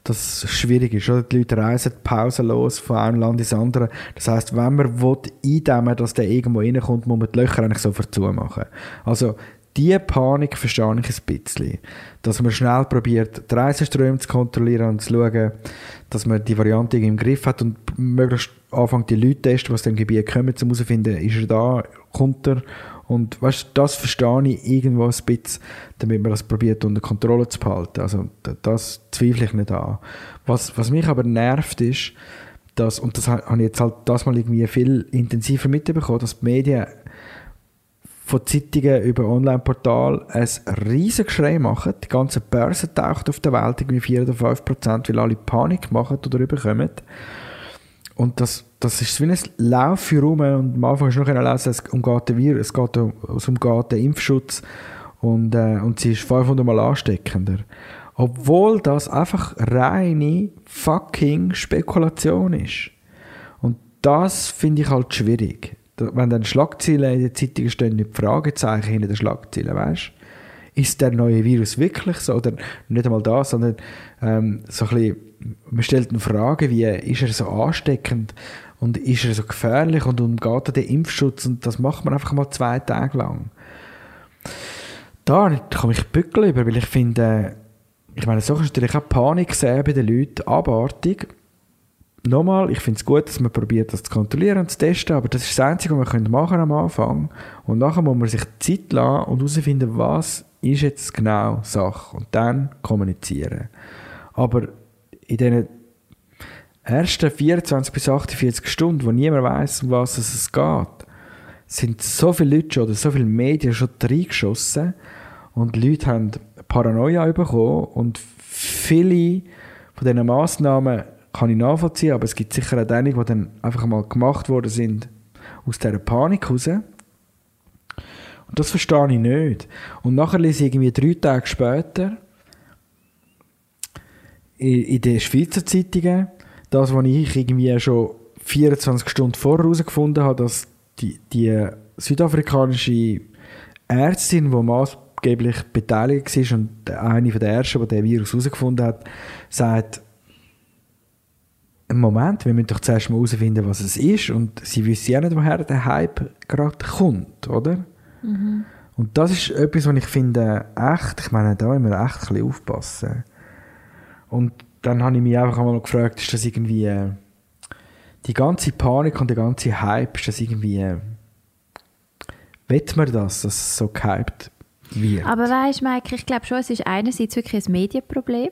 das schwierig ist. Oder? Die Leute reisen pausenlos von einem Land ins andere. Das heißt, wenn man will, eindämmen dass der irgendwo reinkommt, muss man die Löcher eigentlich sofort zumachen. Also die Panik verstehe ich ein bisschen. Dass man schnell probiert, die Reiseströme zu kontrollieren und zu schauen, dass man die Variante im Griff hat und möglichst anfängt die Leute testen, die aus dem Gebiet kommen, um herauszufinden, ist er da, kommt er. Und weißt, das verstehe ich irgendwo ein bisschen, damit man das probiert unter Kontrolle zu behalten. Also das zweifle ich nicht an. Was, was mich aber nervt ist, dass, und das ha- habe ich jetzt halt das mal irgendwie viel intensiver mitbekommen, dass die Medien von Zeitungen über Online-Portal ein riesen Geschrei machen. Die ganze Börse taucht auf der Welt irgendwie 4 oder 5 Prozent, weil alle Panik machen oder überkommen. Und das, das ist wie ein Lauf rum und am Anfang du noch können lesen, es umgeht den Virus, es, geht um, es umgeht den Impfschutz und, äh, und sie ist 500 Mal ansteckender. Obwohl das einfach reine fucking Spekulation ist. Und das finde ich halt schwierig. Wenn dann Schlagzeilen in den Zeitungen stehen, nicht Fragezeichen hinter den Schlagzeilen, weißt Ist der neue Virus wirklich so? Oder nicht einmal das, sondern ähm, so ein bisschen, man stellt eine Frage wie, ist er so ansteckend und ist er so gefährlich und umgeht er den Impfschutz und das macht man einfach mal zwei Tage lang. Da komme ich Bückel über, weil ich finde, ich meine, so kannst du natürlich auch Panik sehen bei den Leuten, abartig. Nochmal, ich finde es gut, dass man probiert, das zu kontrollieren und zu testen, aber das ist das Einzige, was man machen am Anfang. Und nachher muss man sich Zeit lassen und herausfinden, was ist jetzt genau Sache. Und dann kommunizieren. Aber in diesen ersten 24 bis 48 Stunden, wo niemand weiß, um was es geht, sind so viele Leute schon, oder so viele Medien schon reingeschossen und Leute haben Paranoia bekommen und viele von diesen Massnahmen kann ich nachvollziehen, aber es gibt sicher auch einige, die dann einfach mal gemacht worden sind aus dieser Panik raus Und das verstehe ich nicht. Und nachher lese ich irgendwie drei Tage später in, in den Schweizer Zeitungen, das, was ich irgendwie schon 24 Stunden vorher herausgefunden habe, dass die, die südafrikanische Ärztin, die maßgeblich beteiligt war und eine der ersten, die den Virus herausgefunden hat, sagt, Moment, wir müssen doch zuerst mal herausfinden, was es ist und sie wissen ja nicht, woher der Hype gerade kommt, oder? Mhm. Und das ist etwas, was ich finde, echt, ich meine, da müssen wir echt ein bisschen aufpassen. Und dann habe ich mich einfach einmal gefragt, ist das irgendwie äh, die ganze Panik und der ganze Hype, ist das irgendwie äh, Wett man das, dass es so gehypt wird? Aber weißt du, Mike, ich glaube schon, es ist einerseits wirklich ein Medienproblem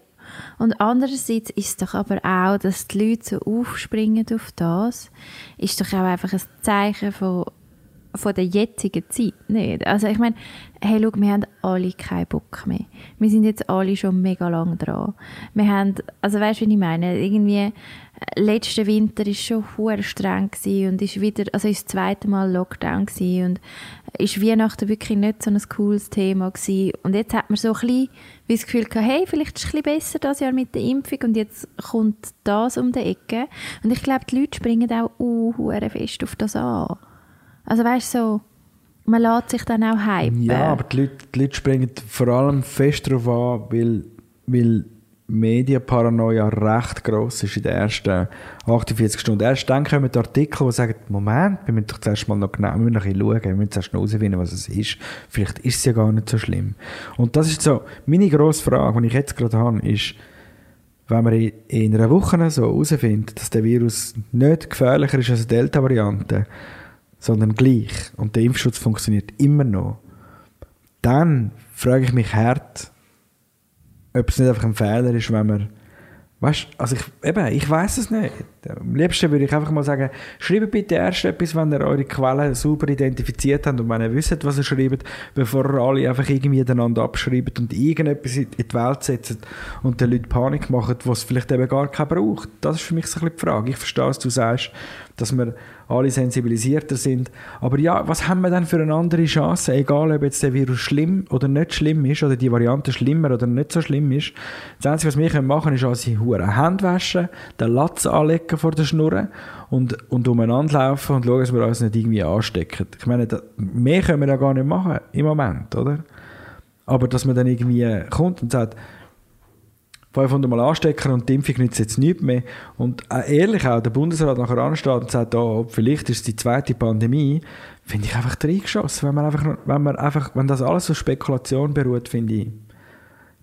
und andererseits ist es doch aber auch, dass die Leute so aufspringen auf das, ist doch auch einfach ein Zeichen von von der jetzigen Zeit nicht. Also ich meine, hey, schau, wir haben alle keinen Bock mehr. Wir sind jetzt alle schon mega lang dran. Wir haben, also weißt du, wie ich meine? Irgendwie, letzten Winter ist schon hure streng und ist wieder, also ist das zweite Mal Lockdown und ist Weihnachten wirklich nicht so ein cooles Thema gewesen. Und jetzt hat man so ein bisschen wie das Gefühl gehabt, hey, vielleicht ist es ein bisschen besser das Jahr mit der Impfung und jetzt kommt das um die Ecke. Und ich glaube, die Leute springen auch uh, fest auf das an. Also weißt du, so, man lässt sich dann auch hypen. Ja, aber die Leute, die Leute springen vor allem fest darauf an, weil, weil Medienparanoia recht gross ist in den ersten 48 Stunden. Erst dann kommen die Artikel, die sagen, Moment, wir müssen doch zuerst mal noch genau, wir müssen noch schauen, wir müssen zuerst noch herausfinden, was es ist. Vielleicht ist es ja gar nicht so schlimm. Und das ist so, meine grosse Frage, die ich jetzt gerade habe, ist, wenn man in einer Woche so herausfindet, dass der Virus nicht gefährlicher ist als eine Delta-Variante, sondern gleich und der Impfschutz funktioniert immer noch, dann frage ich mich hart, ob es nicht einfach ein Fehler ist, wenn man Weißt also ich, eben, ich weiß es nicht. Am liebsten würde ich einfach mal sagen, schreibt bitte erst etwas, wenn ihr eure Quellen sauber identifiziert habt und wenn ihr wisst, was ihr schreibt, bevor ihr alle einfach irgendwie einander abschreibt und irgendetwas in die Welt setzt und den Leuten Panik macht, was es vielleicht eben gar keiner braucht. Das ist für mich so ein bisschen die Frage. Ich verstehe, was du sagst, dass wir alle sensibilisierter sind. Aber ja, was haben wir denn für eine andere Chance, egal ob jetzt der Virus schlimm oder nicht schlimm ist, oder die Variante schlimmer oder nicht so schlimm ist. Das Einzige, was wir machen können, ist unsere Huren Hände waschen, den Latz anlegen vor der Schnur und, und umeinander laufen und schauen, dass wir uns nicht irgendwie anstecken. Ich meine, mehr können wir ja gar nicht machen im Moment, oder? Aber dass man dann irgendwie kommt und sagt, 500 Mal anstecken und die Impfung nützt jetzt nichts mehr. Und äh, ehrlich auch, der Bundesrat nachher ansteht und sagt, oh, vielleicht ist es die zweite Pandemie, finde ich einfach reingeschossen. Wenn man einfach, wenn man einfach, wenn das alles auf Spekulation beruht, finde ich,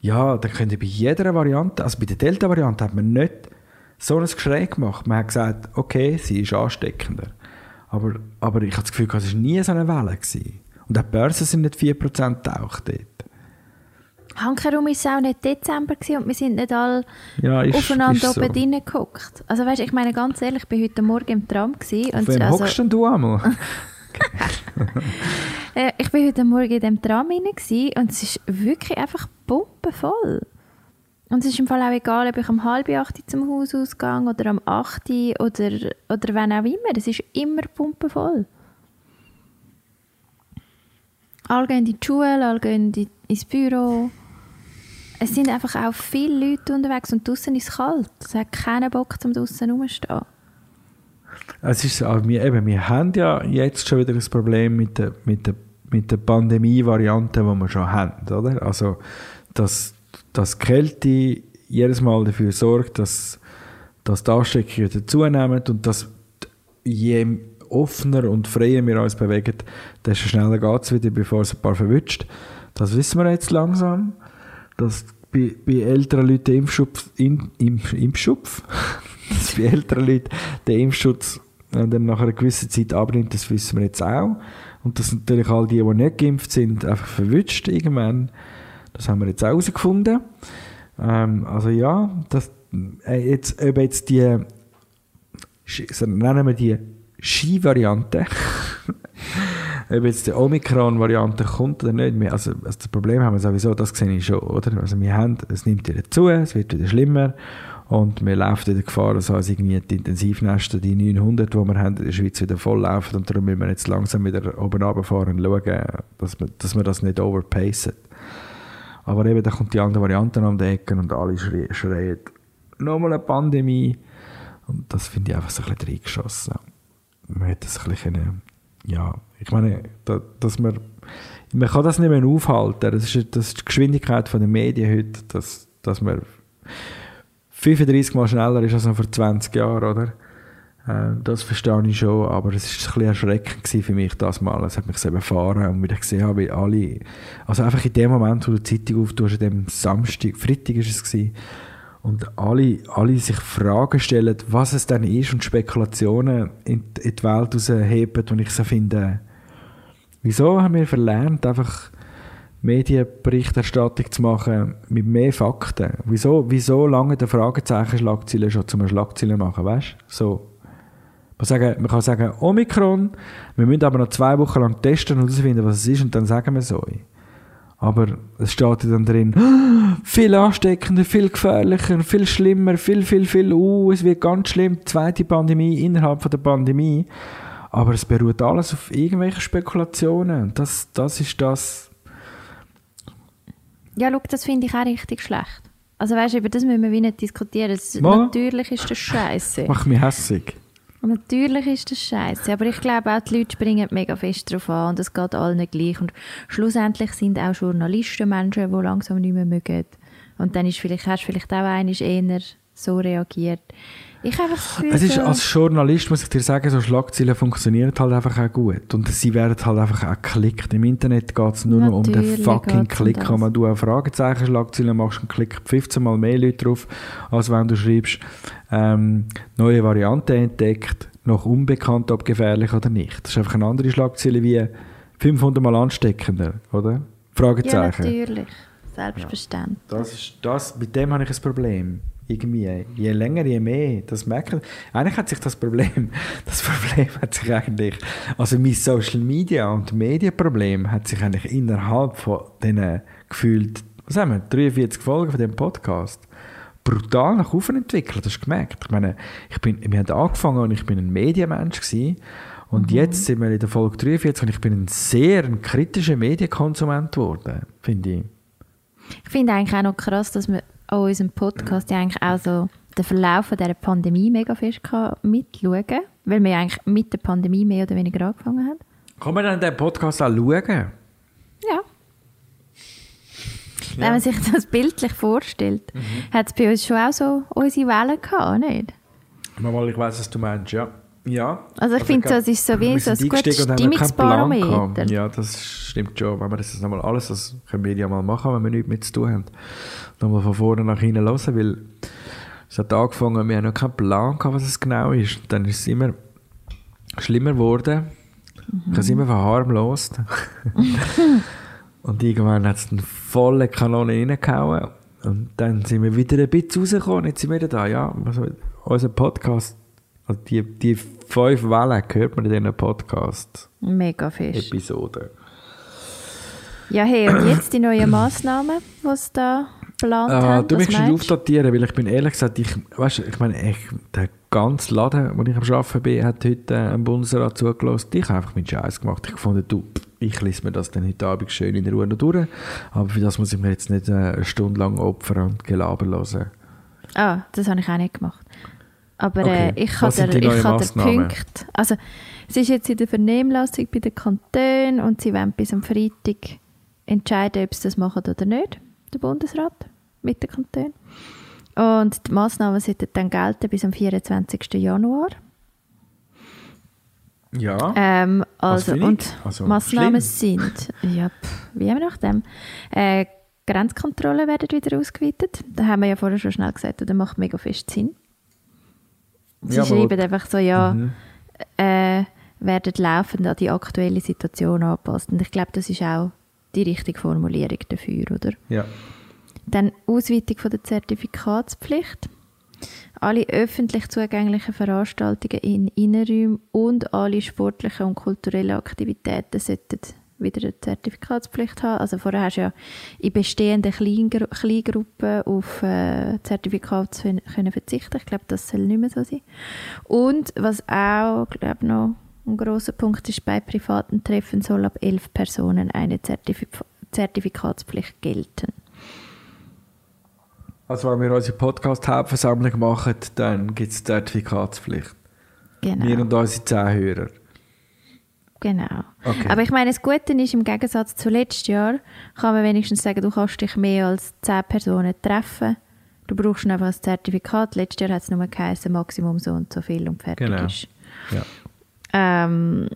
ja, dann könnte bei jeder Variante, also bei der Delta-Variante hat man nicht so ein Geschrei gemacht. Man hat gesagt, okay, sie ist ansteckender. Aber, aber ich habe das Gefühl, es war nie so eine Welle. Gewesen. Und auch die Börsen sind nicht 4% taucht dort. Hankerum war es auch nicht Dezember und wir sind nicht alle ja, ist, aufeinander ist oben so. drinnen geguckt. Also weißt, ich meine ganz ehrlich, ich war heute Morgen im Tram. Gewesen, Auf wem also, hockst denn du einmal? <laughs> <laughs> Äh, ich war heute Morgen in dem Tram rein und es ist wirklich einfach pumpenvoll. Und es ist im Fall auch egal, ob ich um halb acht zum Haus ausgehe oder um acht oder, oder wann auch immer. Es ist immer pumpenvoll. Alle gehen in die Schule, alle gehen ins Büro es sind einfach auch viele Leute unterwegs und draußen ist es kalt. Es hat keinen Bock, zum draußen rumzustehen. Es ist, also wir, eben, wir haben ja jetzt schon wieder ein Problem mit der, mit der, mit der Pandemie-Variante, die wir schon haben. Oder? Also, dass, dass Kälte jedes Mal dafür sorgt, dass, dass die Ansteckungen zunehmen und dass je offener und freier wir uns bewegen, desto schneller geht es wieder, bevor es ein paar verwünscht. Das wissen wir jetzt langsam dass bei, bei älteren Leuten der Impfschutz, in, im, Impfschutz, <laughs> dass bei älteren Leuten der Impfschutz dann nach einer gewissen Zeit abnimmt, das wissen wir jetzt auch. Und dass natürlich all die, die nicht geimpft sind, einfach verwünscht irgendwann. Das haben wir jetzt auch herausgefunden. Ähm, also ja, das, äh, jetzt, ob jetzt die, nennen wir die Ski-Variante, <laughs> ob jetzt die Omikron-Variante kommt oder nicht. Wir, also, also das Problem haben wir sowieso, das sehe ich schon, oder? Also wir haben, es nimmt wieder zu, es wird wieder schlimmer Und wir laufen in der Gefahr, dass also irgendwie die Intensivnester, die 900, die wir haben in der Schweiz, wieder voll laufen. Und darum müssen wir jetzt langsam wieder oben runterfahren und schauen, dass wir, dass wir das nicht overpacen. Aber eben, da kommt die andere Variante an der Ecke und alle schreien, schreien nochmal eine Pandemie. Und das finde ich einfach so ein bisschen reingeschossen. Man hätte das ein bisschen, ja, ich meine, da, dass man, man kann das nicht mehr aufhalten. Das ist, das ist die Geschwindigkeit der Medien heute, dass, dass man 35 Mal schneller ist als noch vor 20 Jahren, oder? Äh, Das verstehe ich schon, aber es war ein bisschen erschreckend für mich das Mal. Es hat mich so befahren und wieder gesehen habe, wie alle, also einfach in dem Moment, wo du die Zeitung auftust, an dem Samstag, Freitag ist es gewesen, und alle, alle sich Fragen stellen, was es denn ist und Spekulationen in, die- Welt rausheben und ich so finde, wieso haben wir verlernt, einfach Medienberichterstattung zu machen mit mehr Fakten? Wieso, wieso lange der Fragezeichen Schlagzeilen schon zum Schlagzeilen machen, weißt? So. Man, sagen, man kann sagen, Omikron, wir müssen aber noch zwei Wochen lang testen und herausfinden, was es ist und dann sagen wir so. Aber es steht dann drin, <gasps> viel ansteckender, viel gefährlicher, viel schlimmer, viel, viel, viel, uh, es wird ganz schlimm, zweite Pandemie innerhalb von der Pandemie. Aber es beruht alles auf irgendwelchen Spekulationen. Das, das ist das. Ja, schau, das finde ich auch richtig schlecht. Also weißt du, über das müssen wir wie nicht diskutieren. Das, natürlich ist das scheiße. Macht mich hässig. Natürlich ist das scheiße. Aber ich glaube auch, die Leute springen mega fest drauf an und es geht allen gleich. Und schlussendlich sind auch Journalisten Menschen, die langsam nicht mehr mögen. Und dann ist vielleicht, hast du vielleicht auch einer eher so reagiert. Ich habe einfach das Gefühl, Es ist, so- als Journalist muss ich dir sagen, so Schlagzeilen funktionieren halt einfach auch gut. Und sie werden halt einfach auch geklickt. Im Internet geht es nur noch um den fucking um Klick. das. Wenn du ein Fragezeichen Schlagzeilen machst und klicken 15 Mal mehr Leute drauf, als wenn du schreibst, ähm, neue Variante entdeckt, noch unbekannt, ob gefährlich oder nicht. Das ist einfach eine andere Schlagzeile wie 500 Mal ansteckender, oder? Ja, Fragezeichen. natürlich. Selbstverständlich. Das ist, das, mit dem habe ich ein Problem. Irgendwie. Je länger, je mehr. Das merken. Eigentlich hat sich das Problem, <laughs> das Problem hat sich eigentlich, also mein Social Media und Medienproblem hat sich eigentlich innerhalb von diesen gefühlt, was haben wir, 43 Folgen von dem Podcast, brutal nach oben entwickelt. Das hast du gemerkt. Ich meine, ich bin, wir haben angefangen und ich bin ein Medienmensch gewesen. Und jetzt sind wir in der Folge 43 und ich bin ein sehr ein kritischer Medienkonsument geworden, finde ich. Ich finde eigentlich auch noch krass, dass man an unserem Podcast ja eigentlich auch so den Verlauf dieser Pandemie mega fest mitschauen kann, weil wir ja eigentlich mit der Pandemie mehr oder weniger angefangen haben. Kann man dann den Podcast auch schauen? Ja. Wenn man sich das bildlich vorstellt, hat es bei uns schon auch so unsere Wellen gehabt, nicht? Mal, ich weiß, was du meinst, ja. Ja. Also ich finde, das ist so wie so ein gutes Stimmungsbarometer. Ja, das stimmt schon. Wenn wir das nochmal alles, das können wir ja mal machen, wenn wir nichts mit zu tun haben. Nochmal von vorne nach hinten hören, weil es hat angefangen, wir haben noch keinen Plan gehabt, was es genau ist. Dann ist es immer schlimmer geworden. Ich habe es immer verharmlost. <laughs> und irgendwann hat es dann volle Kanone reingehauen. Und dann sind wir wieder ein bisschen rausgekommen. Jetzt sind wir wieder da. Ja, also unser Podcast, also die, die fünf Wellen hört man in diesen Podcast-Episoden. Mega fest. Ja, hey, und jetzt die neuen Massnahmen, die es da geplant Ah, haben? du meinst du? aufdatieren, weil ich bin ehrlich gesagt, ich, weißt, ich meine, ich, der ganze Laden, wo ich am Arbeiten bin, hat heute äh, einen Bundesrat zugelassen. Ich habe einfach meinen Scheiß gemacht. Ich fand, du, ich lese mir das dann heute Abend schön in Ruhe noch durch. Aber für das muss ich mir jetzt nicht äh, eine Stunde lang opfern und Gelaber hören. Ah, das habe ich auch nicht gemacht. Aber Okay. äh, ich kann kann der Massnahmen? Punkt. Also, es ist jetzt in der Vernehmlassung bei den Kantonen und sie wollen bis am Freitag entscheiden, ob sie das machen oder nicht, der Bundesrat mit den Kantonen. Und die Massnahmen sollten dann gelten bis am 24. Januar. Ja. Ähm, also, und Also, Massnahmen schlimm. sind, ja, pff, wie je nachdem. Äh, Grenzkontrollen werden wieder ausgeweitet. Da haben wir ja vorher schon schnell gesagt, das macht mega fest Sinn. Sie Ja, schreiben einfach so, ja, Mhm. äh, werden laufend an die aktuelle Situation angepasst. Und ich glaube, das ist auch die richtige Formulierung dafür, oder? ja. Dann Ausweitung von der Zertifikatspflicht. Alle öffentlich zugänglichen Veranstaltungen in Innenräumen und alle sportlichen und kulturellen Aktivitäten sollten wieder eine Zertifikatspflicht haben. Also vorher hast du ja in bestehenden Kleingru Kleingruppen auf äh, Zertifikat können verzichten. Ich glaube, das soll nicht mehr so sein. Und was auch, glaube noch ein großer Punkt ist, bei privaten Treffen soll ab elf Personen eine Zertif Zertifikatspflicht gelten. Also wenn wir unsere Podcast-Hauptversammlung machen, dann gibt es Zertifikatspflicht. Genau. Wir und unsere zehn Hörer. Genau. Okay. Aber ich meine, das Gute ist, im Gegensatz zu letztes Jahr, kann man wenigstens sagen, du kannst dich mehr als 10 Personen treffen. Du brauchst einfach ein Zertifikat. Letztes Jahr hat es nur geheißen, Maximum so und so viel und fertig Genau. ist. Ja. Ähm,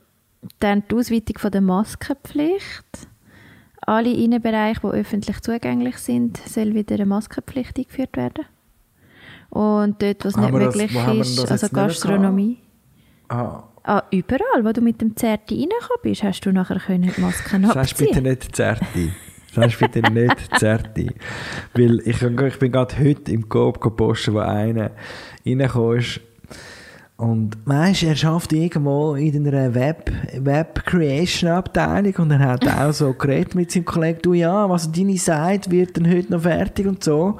dann die Ausweitung von der Maskenpflicht. Alle Innenbereiche, die öffentlich zugänglich sind, soll wieder eine Maskenpflicht eingeführt werden. Und dort, was nicht das- möglich wir ist, das also Gastronomie. Ah, Ah, überall, wo du mit dem Zerti reingekommen bist, hast du nachher können die Masken Sagst bitte abziehen. nicht Zerti. Sagst bitte nicht Zerti. Weil ich, ich bin gerade heute im Coop gepostet, wo einer reingekommen ist. Und weißt, er schafft irgendwo in einer Web, Web Creation Abteilung und er hat auch so geredet mit seinem Kollegen, du ja, was deine Seite wird dann heute noch fertig und so.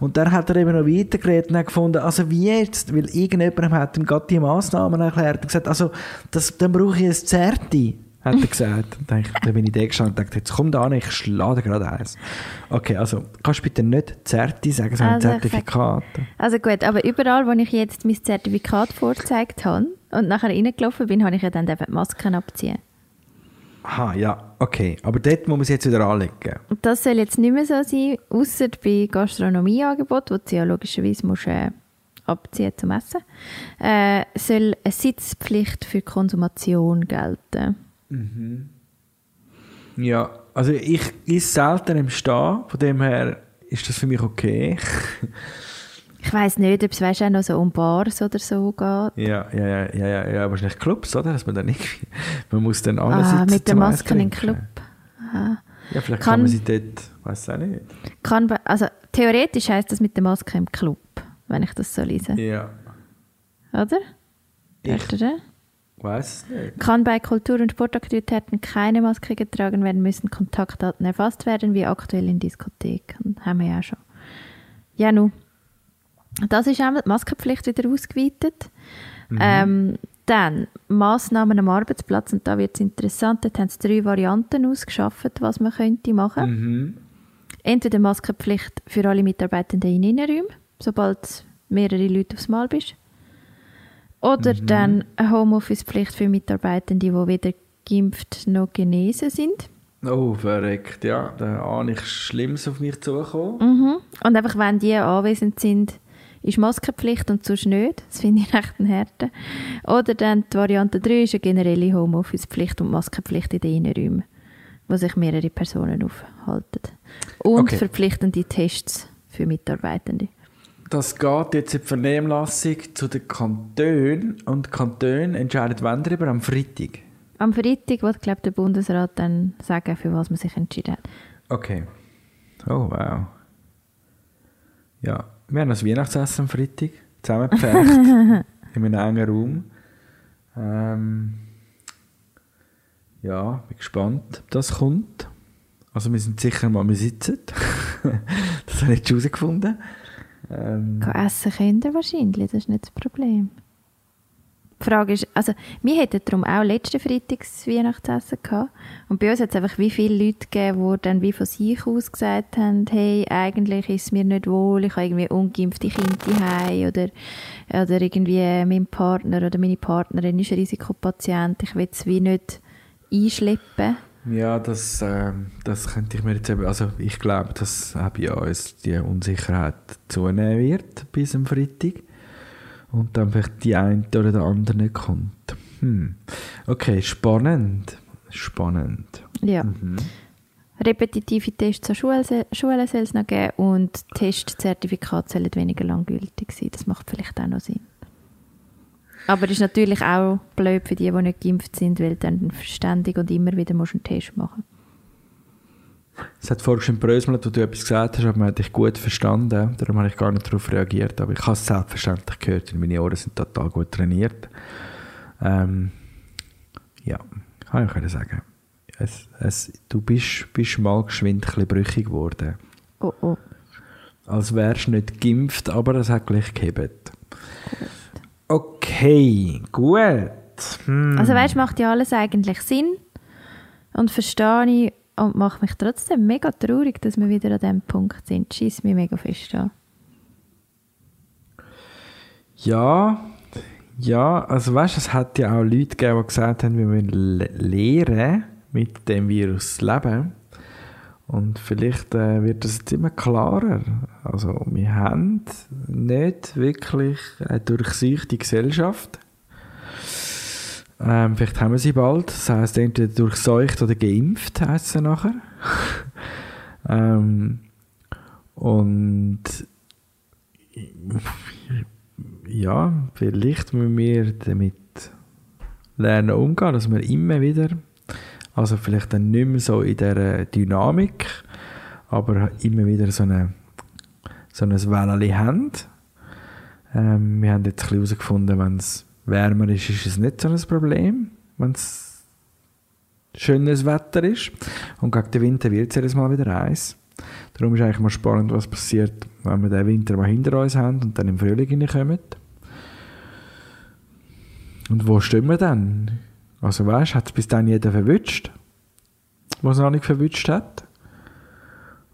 Und dann hat er eben noch weiter geredet und hat gefunden, also wie jetzt, weil irgendjemand hat ihm gerade die Massnahmen erklärt und gesagt, also das, dann brauche ich ein Zerti hat er gesagt. Und dann, dann bin ich da gestanden und dachte, jetzt komm da an, ich schlage gerade eins. Okay, also kannst du bitte nicht Zerti sagen, sondern Also, Zertifikat. Also gut, aber überall, wo ich jetzt mein Zertifikat vorgezeigt habe und nachher reingelaufen bin, habe ich ja dann eben die Masken abziehen. Aha, ja, okay. Aber dort muss man es jetzt wieder anlegen. Und das soll jetzt nicht mehr so sein, außer bei Gastronomieangeboten, wo du ja logischerweise musst, äh, abziehen zum Essen, äh, soll eine Sitzpflicht für Konsumation gelten. Ja, also ich esse selten im Stehen, von dem her ist das für mich okay. <laughs> Ich weiß nicht, ob es weißt, auch noch so um Bars oder so geht. ja, ja, ja, ja, ja, ja, wahrscheinlich Clubs, oder? Dass man dann nicht, man muss dann Ah, ansitzen mit Eis Masken im. Club. Aha. Ja, vielleicht Kann- kann, man sie dort, weiß auch nicht. Kann, also theoretisch heißt das mit der Maske im Club, wenn ich das so lese. Ja, Oder? ich Hört ihr das? Weiß nicht. Kann bei Kultur- und Sportaktivitäten keine Maske getragen werden, müssen Kontaktdaten erfasst werden, wie aktuell in Diskotheken. Haben wir ja schon. Ja, nu. Das ist auch die Maskenpflicht wieder ausgeweitet. Ähm, dann Massnahmen am Arbeitsplatz, und da wird es interessant, dort haben sie drei Varianten ausgeschafft, was man könnte machen. Mhm. Entweder Maskenpflicht für alle Mitarbeitenden in Innenräumen, sobald mehrere Leute aufs Mal bist. Oder dann eine Homeoffice-Pflicht für Mitarbeitende, die weder geimpft noch genesen sind. Oh, verreckt, ja. Da ahne ich Schlimmes auf mich zukommen. Mhm. Und einfach, wenn die anwesend sind, ist Maskenpflicht und sonst nicht. Das finde ich echt ein Härte. Oder dann die Variante 3 ist eine generelle Homeoffice-Pflicht und Maskenpflicht in den Innenräumen, wo sich mehrere Personen aufhalten. Und Okay. verpflichtende Tests für Mitarbeitende. Das geht jetzt in die Vernehmlassung zu den Kantonen und die Kantone entscheiden wann darüber? Am Freitag. Am Freitag wird, glaube der Bundesrat dann sagen, für was man sich entschieden hat. Okay. Oh, wow. Ja, wir haben das Weihnachtsessen am Freitag zusammengepfercht <laughs> in einem engen Raum. Ähm, ja, bin gespannt, ob das kommt. Also wir sind sicher mal, wir sitzen. <laughs> das habe ich jetzt herausgefunden. Ähm, essen können wahrscheinlich, das ist nicht das Problem. Die Frage ist, also wir hätten darum auch letzten Freitag das Weihnachtsessen gehabt. Und bei uns hat es einfach wie viele Leute gegeben, die dann wie von sich aus gesagt haben, hey, eigentlich ist es mir nicht wohl, ich habe irgendwie ungeimpfte Kinder daheim oder, oder irgendwie mein Partner oder meine Partnerin ist ein Risikopatient, ich will es wie nicht einschleppen. Ja, das, ähm, das könnte ich mir jetzt eben, also ich glaube, dass auch bei uns die Unsicherheit zunehmen wird bis am Freitag und dann vielleicht die eine oder der andere nicht kommt. Hm. Okay, spannend. Spannend. Ja. Repetitive Tests an Schulen, Schulen soll es noch geben und Testzertifikate sollen weniger lang gültig sein. Das macht vielleicht auch noch Sinn. Aber es ist natürlich auch blöd für die, die nicht geimpft sind, weil dann ständig und immer wieder musst du einen Test machen Es hat vorhin schon bröselt, wo du etwas gesagt hast, aber man hat dich gut verstanden. Darum habe ich gar nicht darauf reagiert. Aber ich habe es selbstverständlich gehört, und meine Ohren sind total gut trainiert. Ähm, ja, kann ich können sagen. Es, es, du bist, bist mal geschwind ein brüchig geworden. Oh, oh. Als wärst du nicht geimpft, aber es hat gleich gehebt. Okay, gut. Hm. Also weißt, macht ja alles eigentlich Sinn und verstehe ich und macht mich trotzdem mega traurig, dass wir wieder an diesem Punkt sind. Schießt mich mega fest an. Ja, ja, also weißt du, es hat ja auch Leute gegeben, die gesagt haben, wir müssen le- lernen, mit dem Virus zu leben. Und vielleicht äh, wird das jetzt immer klarer. Also wir haben nicht wirklich eine durchsichtige Gesellschaft. Ähm, vielleicht haben wir sie bald. Das heisst, entweder durchseucht oder geimpft, heisst es nachher. <laughs> ähm, und ja, vielleicht müssen wir damit lernen umgehen, dass wir immer wieder, also vielleicht dann nicht mehr so in dieser Dynamik, aber immer wieder so, eine, so ein Wellen haben. Ähm, wir haben jetzt herausgefunden, wenn es wärmer ist, ist es nicht so ein Problem, wenn es schönes Wetter ist. Und gegen den Winter wird es jedes Mal wieder eins. Darum ist eigentlich mal spannend, was passiert, wenn wir den Winter mal hinter uns haben und dann im Frühling hineinkommen. Und wo stehen wir dann? Also weißt, hat es bis dann jeder verwünscht, was noch nicht verwünscht hat.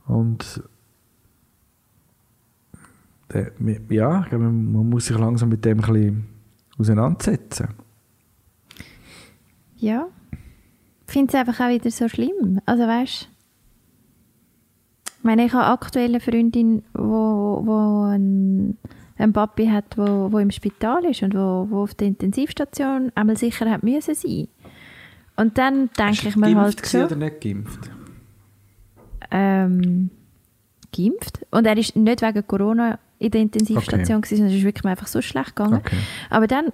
Und der, ja, ich glaube, man muss sich langsam mit dem ein auseinandersetzen. Ja. Ich finde es einfach auch wieder so schlimm. Also weißt ich meine, ich habe aktuell eine Freundin, wo, wo ein, ein Papi hat, wo, wo im Spital ist und wo, wo auf der Intensivstation einmal sicher hat müssen sein. Und dann denke ich mir halt so, oder nicht geimpft? ähm, geimpft. Und er ist nicht wegen Corona in der Intensivstation gewesen, sondern es ist wirklich einfach so schlecht gegangen. Okay. Aber dann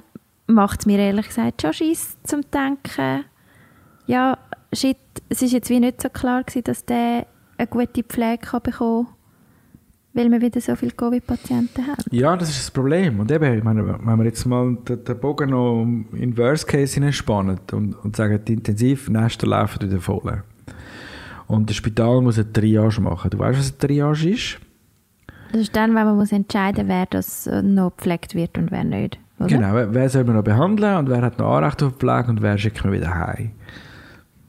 macht es mir ehrlich gesagt schon Schiss zum Denken, ja, shit, es ist jetzt wie nicht so klar gewesen, dass der eine gute Pflege kann bekommen kann, weil wir wieder so viele Covid-Patienten haben. Ja, das ist das Problem. Und eben, ich meine, wenn wir jetzt mal den, den Bogen noch in Worst Case hineinspannen und, und sagen, die Intensivnester laufen wieder voll. Und das Spital muss eine Triage machen. Du weißt, was eine Triage ist? Das ist dann, wenn man muss entscheiden muss, wer das äh, noch gepflegt wird und wer nicht. Oder? Genau, wer- wer soll man noch behandeln und wer hat noch Anrecht auf Pflege und wer schickt man wieder heim.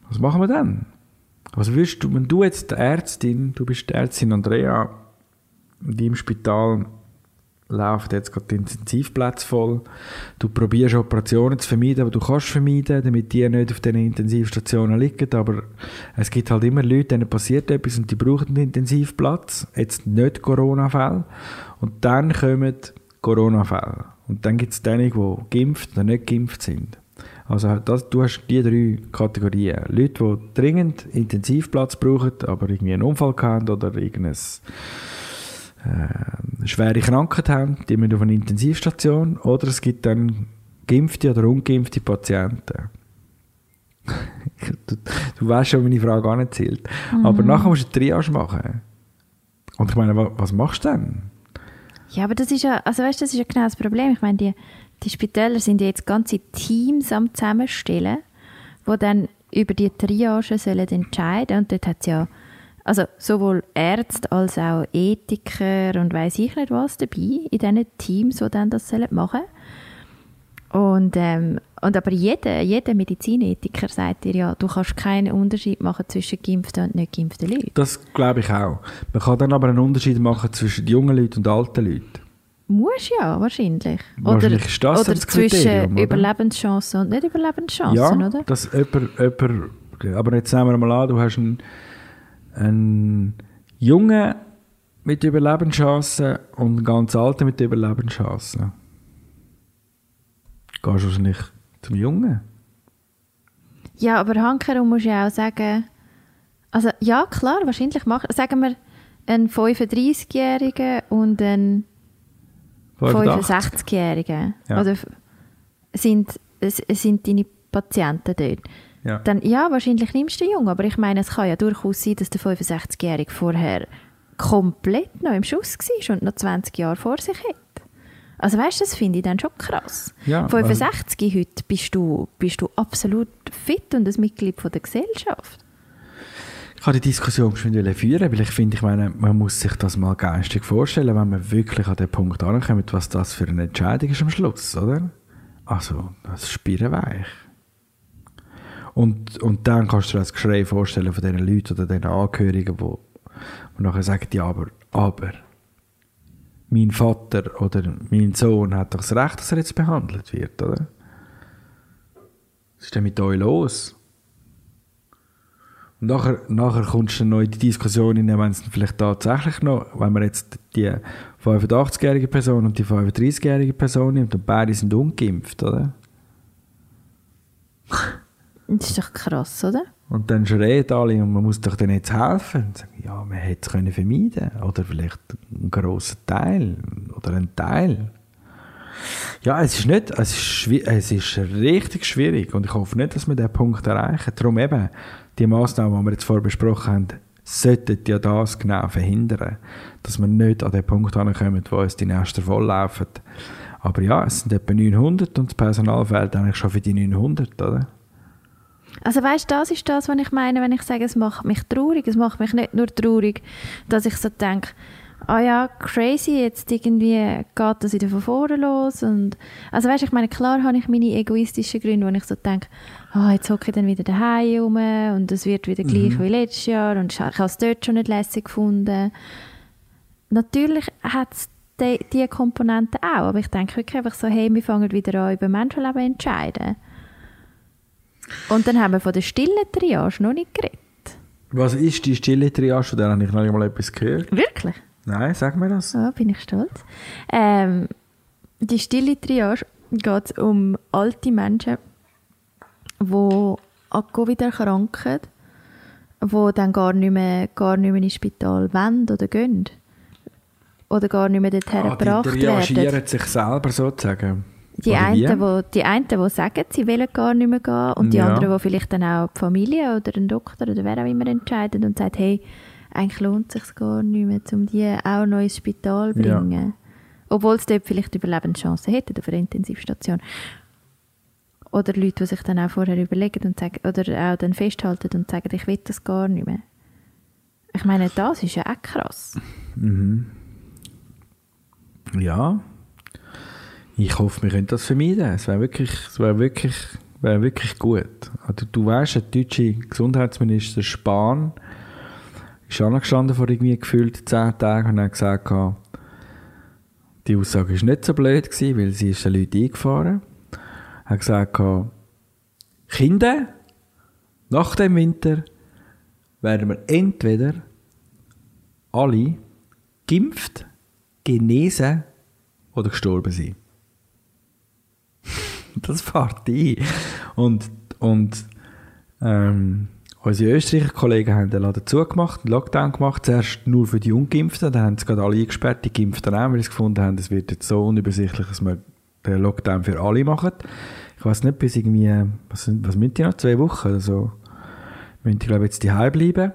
Was machen wir dann? Was willst du, wenn du jetzt die Ärztin, du bist die Ärztin Andrea, in deinem Spital läuft jetzt gerade die Intensivplätze voll. Du probierst Operationen zu vermeiden, aber du kannst vermeiden, damit die nicht auf diesen Intensivstationen liegen. Aber es gibt halt immer Leute, denen passiert etwas und die brauchen einen Intensivplatz. Jetzt nicht Corona-Fälle. Und dann kommen Corona-Fälle. Und dann gibt es diejenigen, die geimpft oder nicht geimpft sind. Also das, du hast die drei Kategorien. Leute, die dringend Intensivplatz brauchen, aber irgendwie einen Unfall haben oder irgendein äh, schwere Krankheit haben, die müssen auf eine Intensivstation. Oder es gibt dann geimpfte oder ungeimpfte Patienten. <laughs> du, du weißt schon, meine Frage nicht zählt. Aber nachher musst du eine Triage machen. Und ich meine, wa- was machst du dann? Ja, aber das ist ja, also weißt, das ist ja genau das Problem. Ich meine, die, die Spitäler sind ja jetzt ganze Teams am Zusammenstellen, wo dann über die Triage sollen entscheiden und dort hat es ja also sowohl Ärzte als auch Ethiker und weiß ich nicht was dabei in diesen Teams, die dann das sollen machen und, ähm, und aber jeder, jeder Medizinethiker sagt dir ja, du kannst keinen Unterschied machen zwischen geimpften und nicht geimpften Leuten. Das glaube ich auch. Man kann dann aber einen Unterschied machen zwischen jungen Leuten und alten Leuten. Muss ja, wahrscheinlich. Wahrscheinlich ist das oder Kriterium, zwischen oder? Überlebenschancen und nicht Überlebenschancen, ja, oder? dass jemand, jemand, aber jetzt nehmen wir mal an, du hast einen, einen Jungen mit Überlebenschancen und einen ganz Alten mit Überlebenschancen. Gehst du wahrscheinlich zum Jungen. Ja, aber hankerum musst du ja auch sagen, also ja, klar, wahrscheinlich machen, sagen wir, ein 35-Jähriger und ein 85. 65-Jähriger. Ja. Oder f- sind, sind deine Patienten dort. Ja. Dann, ja, wahrscheinlich nimmst du den Jungen, aber ich meine, es kann ja durchaus sein, dass der 65-Jährige vorher komplett noch im Schuss war und noch 20 Jahre vor sich hat. Also weißt du, das finde ich dann schon krass. Ja, 65 heute bist du, bist du absolut fit und ein Mitglied von der Gesellschaft. Ich habe die Diskussion schon führen, weil ich finde, ich meine, man muss sich das mal geistig vorstellen, wenn man wirklich an den Punkt ankommt, was das für eine Entscheidung ist am Schluss, oder? Also, das ist spirrenweich. Und, und dann kannst du dir das Geschrei vorstellen von diesen Leuten oder diesen Angehörigen, die, die nachher sagen, ja, aber, aber, mein Vater oder mein Sohn hat doch das Recht, dass er jetzt behandelt wird, oder? Was ist denn mit euch los? Und nachher, nachher kommst du noch in die Diskussion rein, wenn es vielleicht tatsächlich noch, wenn man jetzt die 85-jährige Person und die 35-jährige Person nimmt und beide sind ungeimpft, oder? Das ist doch krass, oder? Und dann schreien alle und man muss doch denen jetzt helfen. Und sagen, ja, man hätte es können vermeiden Oder vielleicht einen grossen Teil. Oder einen Teil. Ja, es ist nicht, es ist, es ist richtig schwierig und ich hoffe nicht, dass wir diesen Punkt erreichen. Darum eben, die Massnahmen, die wir jetzt vorher besprochen haben, sollten ja das genau verhindern, dass wir nicht an den Punkt ankommen, wo uns die Nester volllaufen. Aber ja, es sind etwa 900 und das Personal fehlt eigentlich schon für die 900, oder? Also weißt das ist das, was ich meine, wenn ich sage, es macht mich traurig. Es macht mich nicht nur traurig, dass ich so denke, ah ja, crazy, jetzt irgendwie geht das wieder von vorne los. Und, also weißt ich meine, klar habe ich meine egoistischen Gründe, wo ich so denke, ah, jetzt hocke ich dann wieder daheim rum und es wird wieder gleich wie letztes Jahr und ich habe es dort schon nicht lässig gefunden. Natürlich hat es die, die Komponenten auch, aber ich denke wirklich einfach so, hey, wir fangen wieder an, über Menschenleben zu entscheiden. Und dann haben wir von der stillen Triage noch nicht geredet. Was ist die stille Triage? Von der habe ich noch nicht mal etwas gehört. Wirklich? Nein, sag mir das. Ja, bin ich stolz. Ähm, die stille Triage geht um alte Menschen, die an Covid erkranken, die dann gar nicht mehr, gar nicht mehr ins Spital wollen oder gehen. Oder gar nicht mehr dorthin Ah, gebracht die werden. triagieren sich selber sozusagen. Die wie? einen, wo, die einen, die sagen, sie wollen gar nicht mehr gehen und die Ja. anderen, die vielleicht dann auch die Familie oder den Doktor oder wer auch immer entscheiden und sagen, hey, eigentlich lohnt es sich gar nicht mehr, um die auch noch ins Spital zu Ja. bringen. Obwohl sie dort vielleicht Überlebenschancen hätten auf einer Intensivstation. Oder Leute, die sich dann auch vorher überlegen und sagen, oder auch dann festhalten und sagen, ich will das gar nicht mehr. Ich meine, das ist ja auch krass. Ja. Ich hoffe, wir können das vermeiden. Es wäre wirklich, es wirklich, wäre wirklich gut. Also, du weißt, der deutsche Gesundheitsminister Spahn ist angestanden vor irgendwie gefühlt zehn Tagen und hat gesagt, gehabt, die Aussage ist nicht so blöd gewesen, weil sie ist den Leuten eingefahren. Er hat gesagt, gehabt, Kinder, nach dem Winter werden wir entweder alle geimpft, genesen oder gestorben sein. <laughs> das fährt ein. Und, und ähm, unsere Österreicher Kollegen haben den Laden zugemacht, einen Lockdown gemacht, zuerst nur für die Ungeimpften, dann haben sie gerade alle eingesperrt, die Geimpften auch, weil sie gefunden haben, es wird jetzt so unübersichtlich, dass wir den Lockdown für alle machen. Ich weiß nicht, bis irgendwie, was, was müssen die noch, zwei Wochen oder so, müssen die, glaube ich, jetzt daheim bleiben.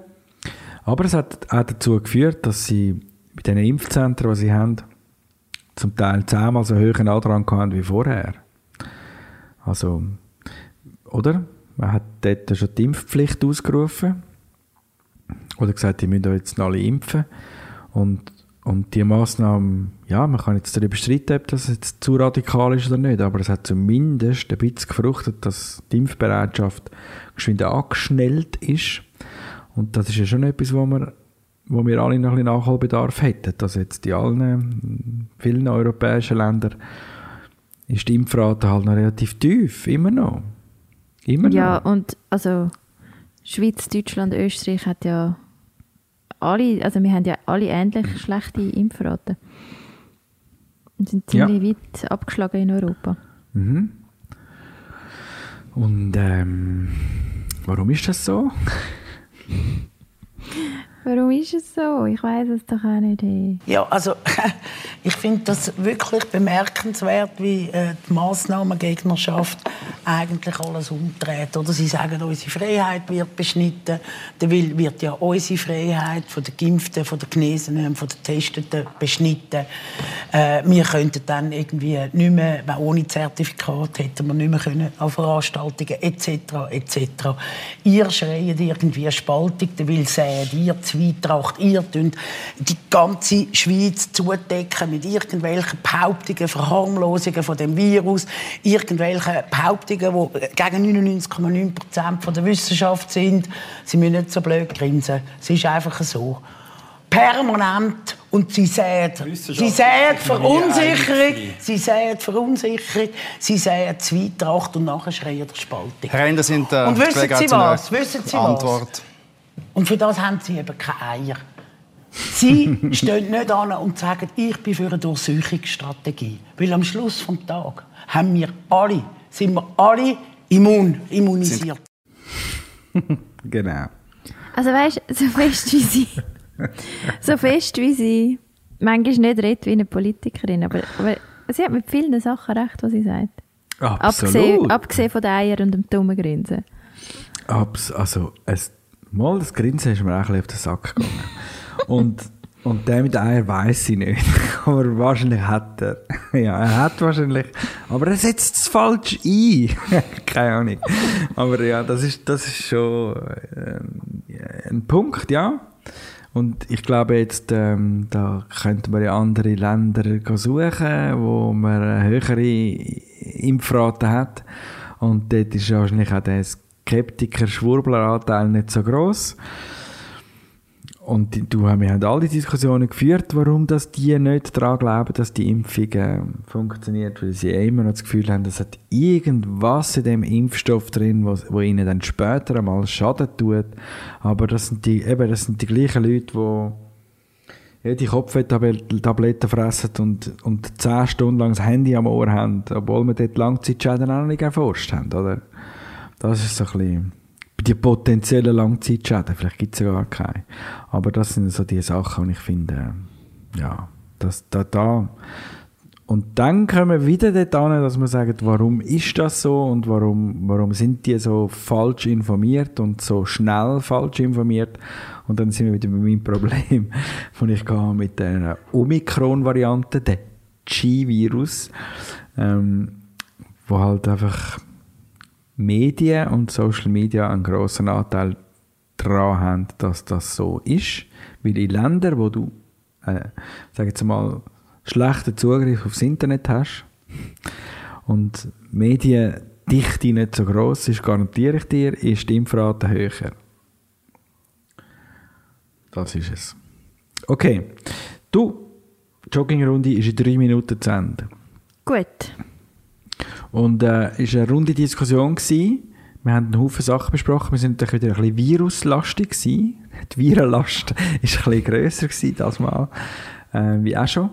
Aber es hat auch dazu geführt, dass sie bei diesen Impfzentren, die sie haben, zum Teil zehnmal so hohen Andrang hatten wie vorher. Also, oder? Man hat dort schon die Impfpflicht ausgerufen. Oder gesagt, die müssen jetzt alle impfen. Und, und die Massnahmen, ja, man kann jetzt darüber streiten, ob das jetzt zu radikal ist oder nicht, aber es hat zumindest ein bisschen gefruchtet, dass die Impfbereitschaft geschwind angeschnellt ist. Und das ist ja schon etwas, wo wir, wo wir alle noch ein bisschen Nachholbedarf hätten. Dass jetzt in allen vielen europäischen Ländern ist die Impfrate halt noch relativ tief, immer noch. Immer Ja, noch. und also Schweiz, Deutschland, Österreich hat ja alle, also wir haben ja alle ähnlich schlechte Impfraten. Und sind Ja. ziemlich weit abgeschlagen in Europa. Mhm. Und ähm, warum ist das so? <laughs> Warum ist es so? Ich weiß es doch auch nicht. Hey. Ja, also <laughs> Ich finde das wirklich bemerkenswert, wie äh, die Massnahmengegnerschaft eigentlich alles umdreht. Oder sie sagen, unsere Freiheit wird beschnitten. Dann wird ja unsere Freiheit von den Geimpften, von den Genesenen, von den Testeten beschnitten. Äh, wir könnten dann irgendwie nicht mehr, ohne Zertifikat hätten wir nicht mehr können an Veranstaltungen etc. etc. Ihr schreit irgendwie Spaltung, weil säht ihr Zweitracht, ihr die ganze Schweiz zudecken mit irgendwelchen Behauptungen, Verharmlosungen von dem Virus, irgendwelchen Behauptungen, die gegen 99,9% der Wissenschaft sind. Sie müssen nicht so blöd grinsen. Es ist einfach so. Permanent und sie sehen, sie sehen Verunsicherung, sie sehen Verunsicherung, sie sehen Zweitracht und nachher schreien der Spaltung. Herr Ender, sind äh, Und wissen Sie was? Wissen Sie Antwort. was? Und für das haben Sie eben keine Eier. Sie <laughs> stehen nicht an und sagen, ich bin für eine Durchsuchungsstrategie. Weil am Schluss des Tages haben wir alle, sind wir alle immun, immunisiert. <laughs> genau. Also weißt du, so fest wie sie, so fest wie sie manchmal nicht redet wie eine Politikerin, aber, aber sie hat mit vielen Sachen recht, was sie sagt. Absolut. Abgesehen, abgesehen von den Eiern und dem dummen Grinsen. Abs also, es, mal das Grinsen ist mir auch ein auf den Sack gegangen. Und, und der mit Eier weiß ich nicht. <laughs> aber wahrscheinlich hat er. <laughs> ja, er hat wahrscheinlich. Aber er setzt es falsch ein. <laughs> Keine Ahnung. Aber ja, das ist, das ist schon äh, ein Punkt, ja. Und ich glaube jetzt, ähm, da könnte man ja andere Länder suchen, wo man höhere Impfrate hat. Und dort ist wahrscheinlich auch der Skeptiker-Schwurbler-Anteil nicht so groß. Und du, wir haben all die Diskussionen geführt, warum dass die nicht daran glauben, dass die Impfung äh, funktioniert, weil sie immer noch das Gefühl haben, es hat irgendwas in dem Impfstoff drin, wo, wo ihnen dann später einmal Schaden tut. Aber das sind die, eben, das sind die gleichen Leute, die jede Kopftabletten fressen und, und 10 Stunden lang das Handy am Ohr haben, obwohl wir dort Langzeitschäden auch noch nicht erforscht haben, oder? Das ist so ein bisschen die potenziellen Langzeitschäden, vielleicht gibt es ja gar keine. Aber das sind so die Sachen, die ich finde, ja, das, da, da. Und dann kommen wir wieder an, dass man sagt, warum ist das so und warum, warum sind die so falsch informiert und so schnell falsch informiert. Und dann sind wir wieder bei meinem Problem, <laughs> das ich habe mit der Omikron-Variante, der G-Virus, ähm, wo halt einfach Medien und Social Media einen grossen Anteil daran haben, dass das so ist. Weil in Ländern, wo du, äh, sag jetzt mal, schlechten Zugriff aufs Internet hast und Mediendichte nicht so groß ist, garantiere ich dir, ist die Impfrate höher. Das ist es. Okay. Du, die Joggingrunde ist in drei Minuten zu Ende. Gut. Und äh, es war eine runde Diskussion. Gewesen. Wir haben einen Haufen Sachen besprochen. Wir sind wieder ein bisschen viruslastig. Gewesen. Die Virenlast <laughs> war ein bisschen grösser gewesen, das Mal, äh, wie auch schon.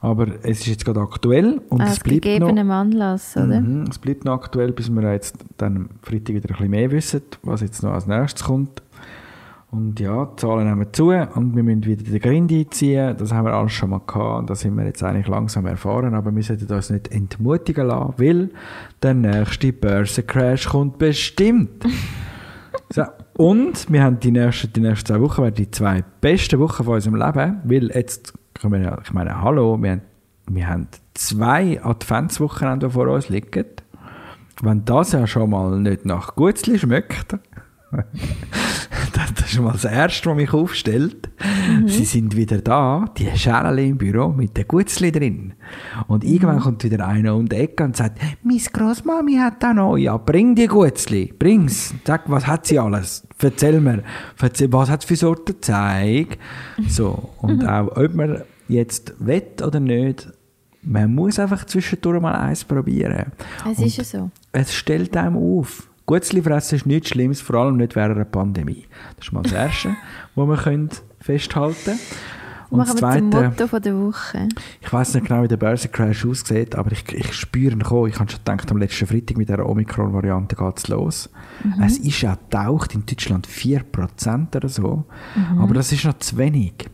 Aber es ist jetzt gerade aktuell und Aus es bleibt gegebenem noch, Anlass, oder? Mhm, es bleibt noch aktuell, bis wir jetzt dann am Freitag wieder ein bisschen mehr wissen, was jetzt noch als nächstes kommt. Und ja, die Zahlen nehmen zu und wir müssen wieder den Grind einziehen. Das haben wir alles schon mal gehabt und das sind wir jetzt eigentlich langsam erfahren. Aber wir sollten uns nicht entmutigen lassen, weil der nächste Börsencrash kommt bestimmt. <laughs> so, und wir haben die nächsten, die nächsten zwei Wochen werden die zwei besten Wochen von unserem Leben, weil jetzt, ich meine, ich meine hallo, wir haben, wir haben zwei Adventswochenende, die vor uns liegen. Wenn das ja schon mal nicht nach Gutzli schmeckt, <laughs> das ist mal das Erste, was mich aufstellt. Mhm. Sie sind wieder da, die Schäle im Büro mit den Gutzli drin. Und mhm. irgendwann kommt wieder einer um die Ecke und sagt, «Meine Großmami hat da noch, ja, bring die Gutzli, bring's. Sag, was hat sie alles? Erzähl mir, was hat sie für Sorten Zeig?» So, und mhm. auch, ob man jetzt will oder nicht, man muss einfach zwischendurch mal eins probieren. Es ist ja so. Es stellt einem auf. Gutzli fressen ist nichts Schlimmes, vor allem nicht während einer Pandemie. Das ist mal das Erste, <laughs> was wir können festhalten können. Und Machen das Zweite, wir Motto von der Woche. Ich weiß nicht genau, wie der Börsencrash aussieht, aber ich, ich spüre ihn kommen. Ich habe schon gedacht, am letzten Freitag mit der Omikron-Variante geht es los. Mhm. Es ist ja getaucht in Deutschland 4% oder so. Mhm. Aber das ist noch zu wenig.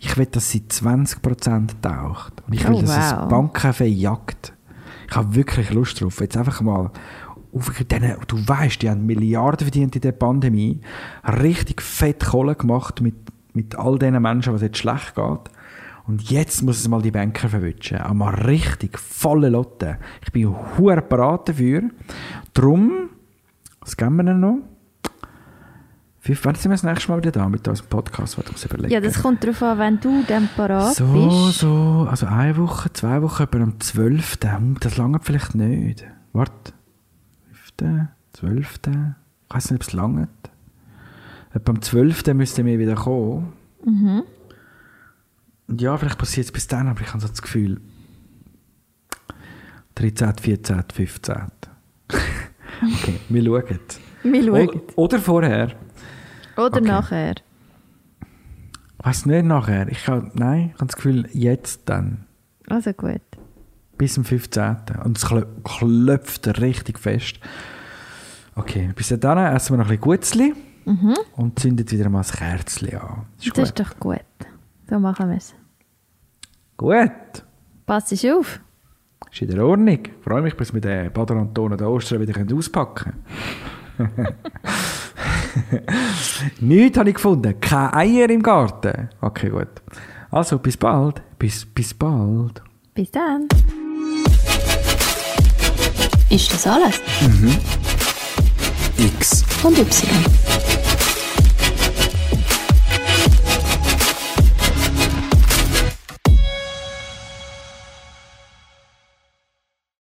Ich will, dass sie 20% taucht. Und ich will, Oh, dass es wow. Banken verjagt. Ich habe wirklich Lust drauf. Jetzt einfach mal auf denen, du weißt, die haben Milliarden verdient in der Pandemie, richtig fett Kohle gemacht mit, mit all diesen Menschen, was jetzt schlecht geht. Und jetzt muss es mal die Banker verwischen. Einmal richtig, volle Lotte. Ich bin hure parat dafür. Drum, was geben wir denn noch? Wann sind wir das nächste Mal wieder da mit unserem Podcast? Ich muss überlegen. Ja, das kommt darauf an, wenn du dann parat So, bist. so, also eine Woche, zwei Wochen, etwa am 12. Hm, Das lange vielleicht nicht. Warte. 5., 12. Ich weiß nicht, ob es lange. Etwa am 12. müssten wir wieder kommen. Mhm. Und ja, vielleicht passiert es bis dann, aber ich habe so das Gefühl, 13., 14., 15. okay, wir schauen. Wir schauen. O- Oder vorher. Oder okay. nachher. Ich weiß nicht nachher. Ich habe, nein, ich habe das Gefühl, jetzt dann. Also gut. Bis zum 15. Und es klö- klopft richtig fest. Okay, bis dann essen wir noch ein bisschen Gutzli und zünden wieder mal das Kerzchen an. Ist Mhm. Das ist gut. doch gut. So machen wir es. Gut. Pass dich auf. Ist in der Ordnung. Ich freue mich, bis wir den Bader Anton der Ostern wieder auspacken können. <laughs> Nichts habe ich gefunden. Keine Eier im Garten. Okay, gut. Also, bis bald. Bis, bis bald. Bis dann. Ist das alles? X. Und Y.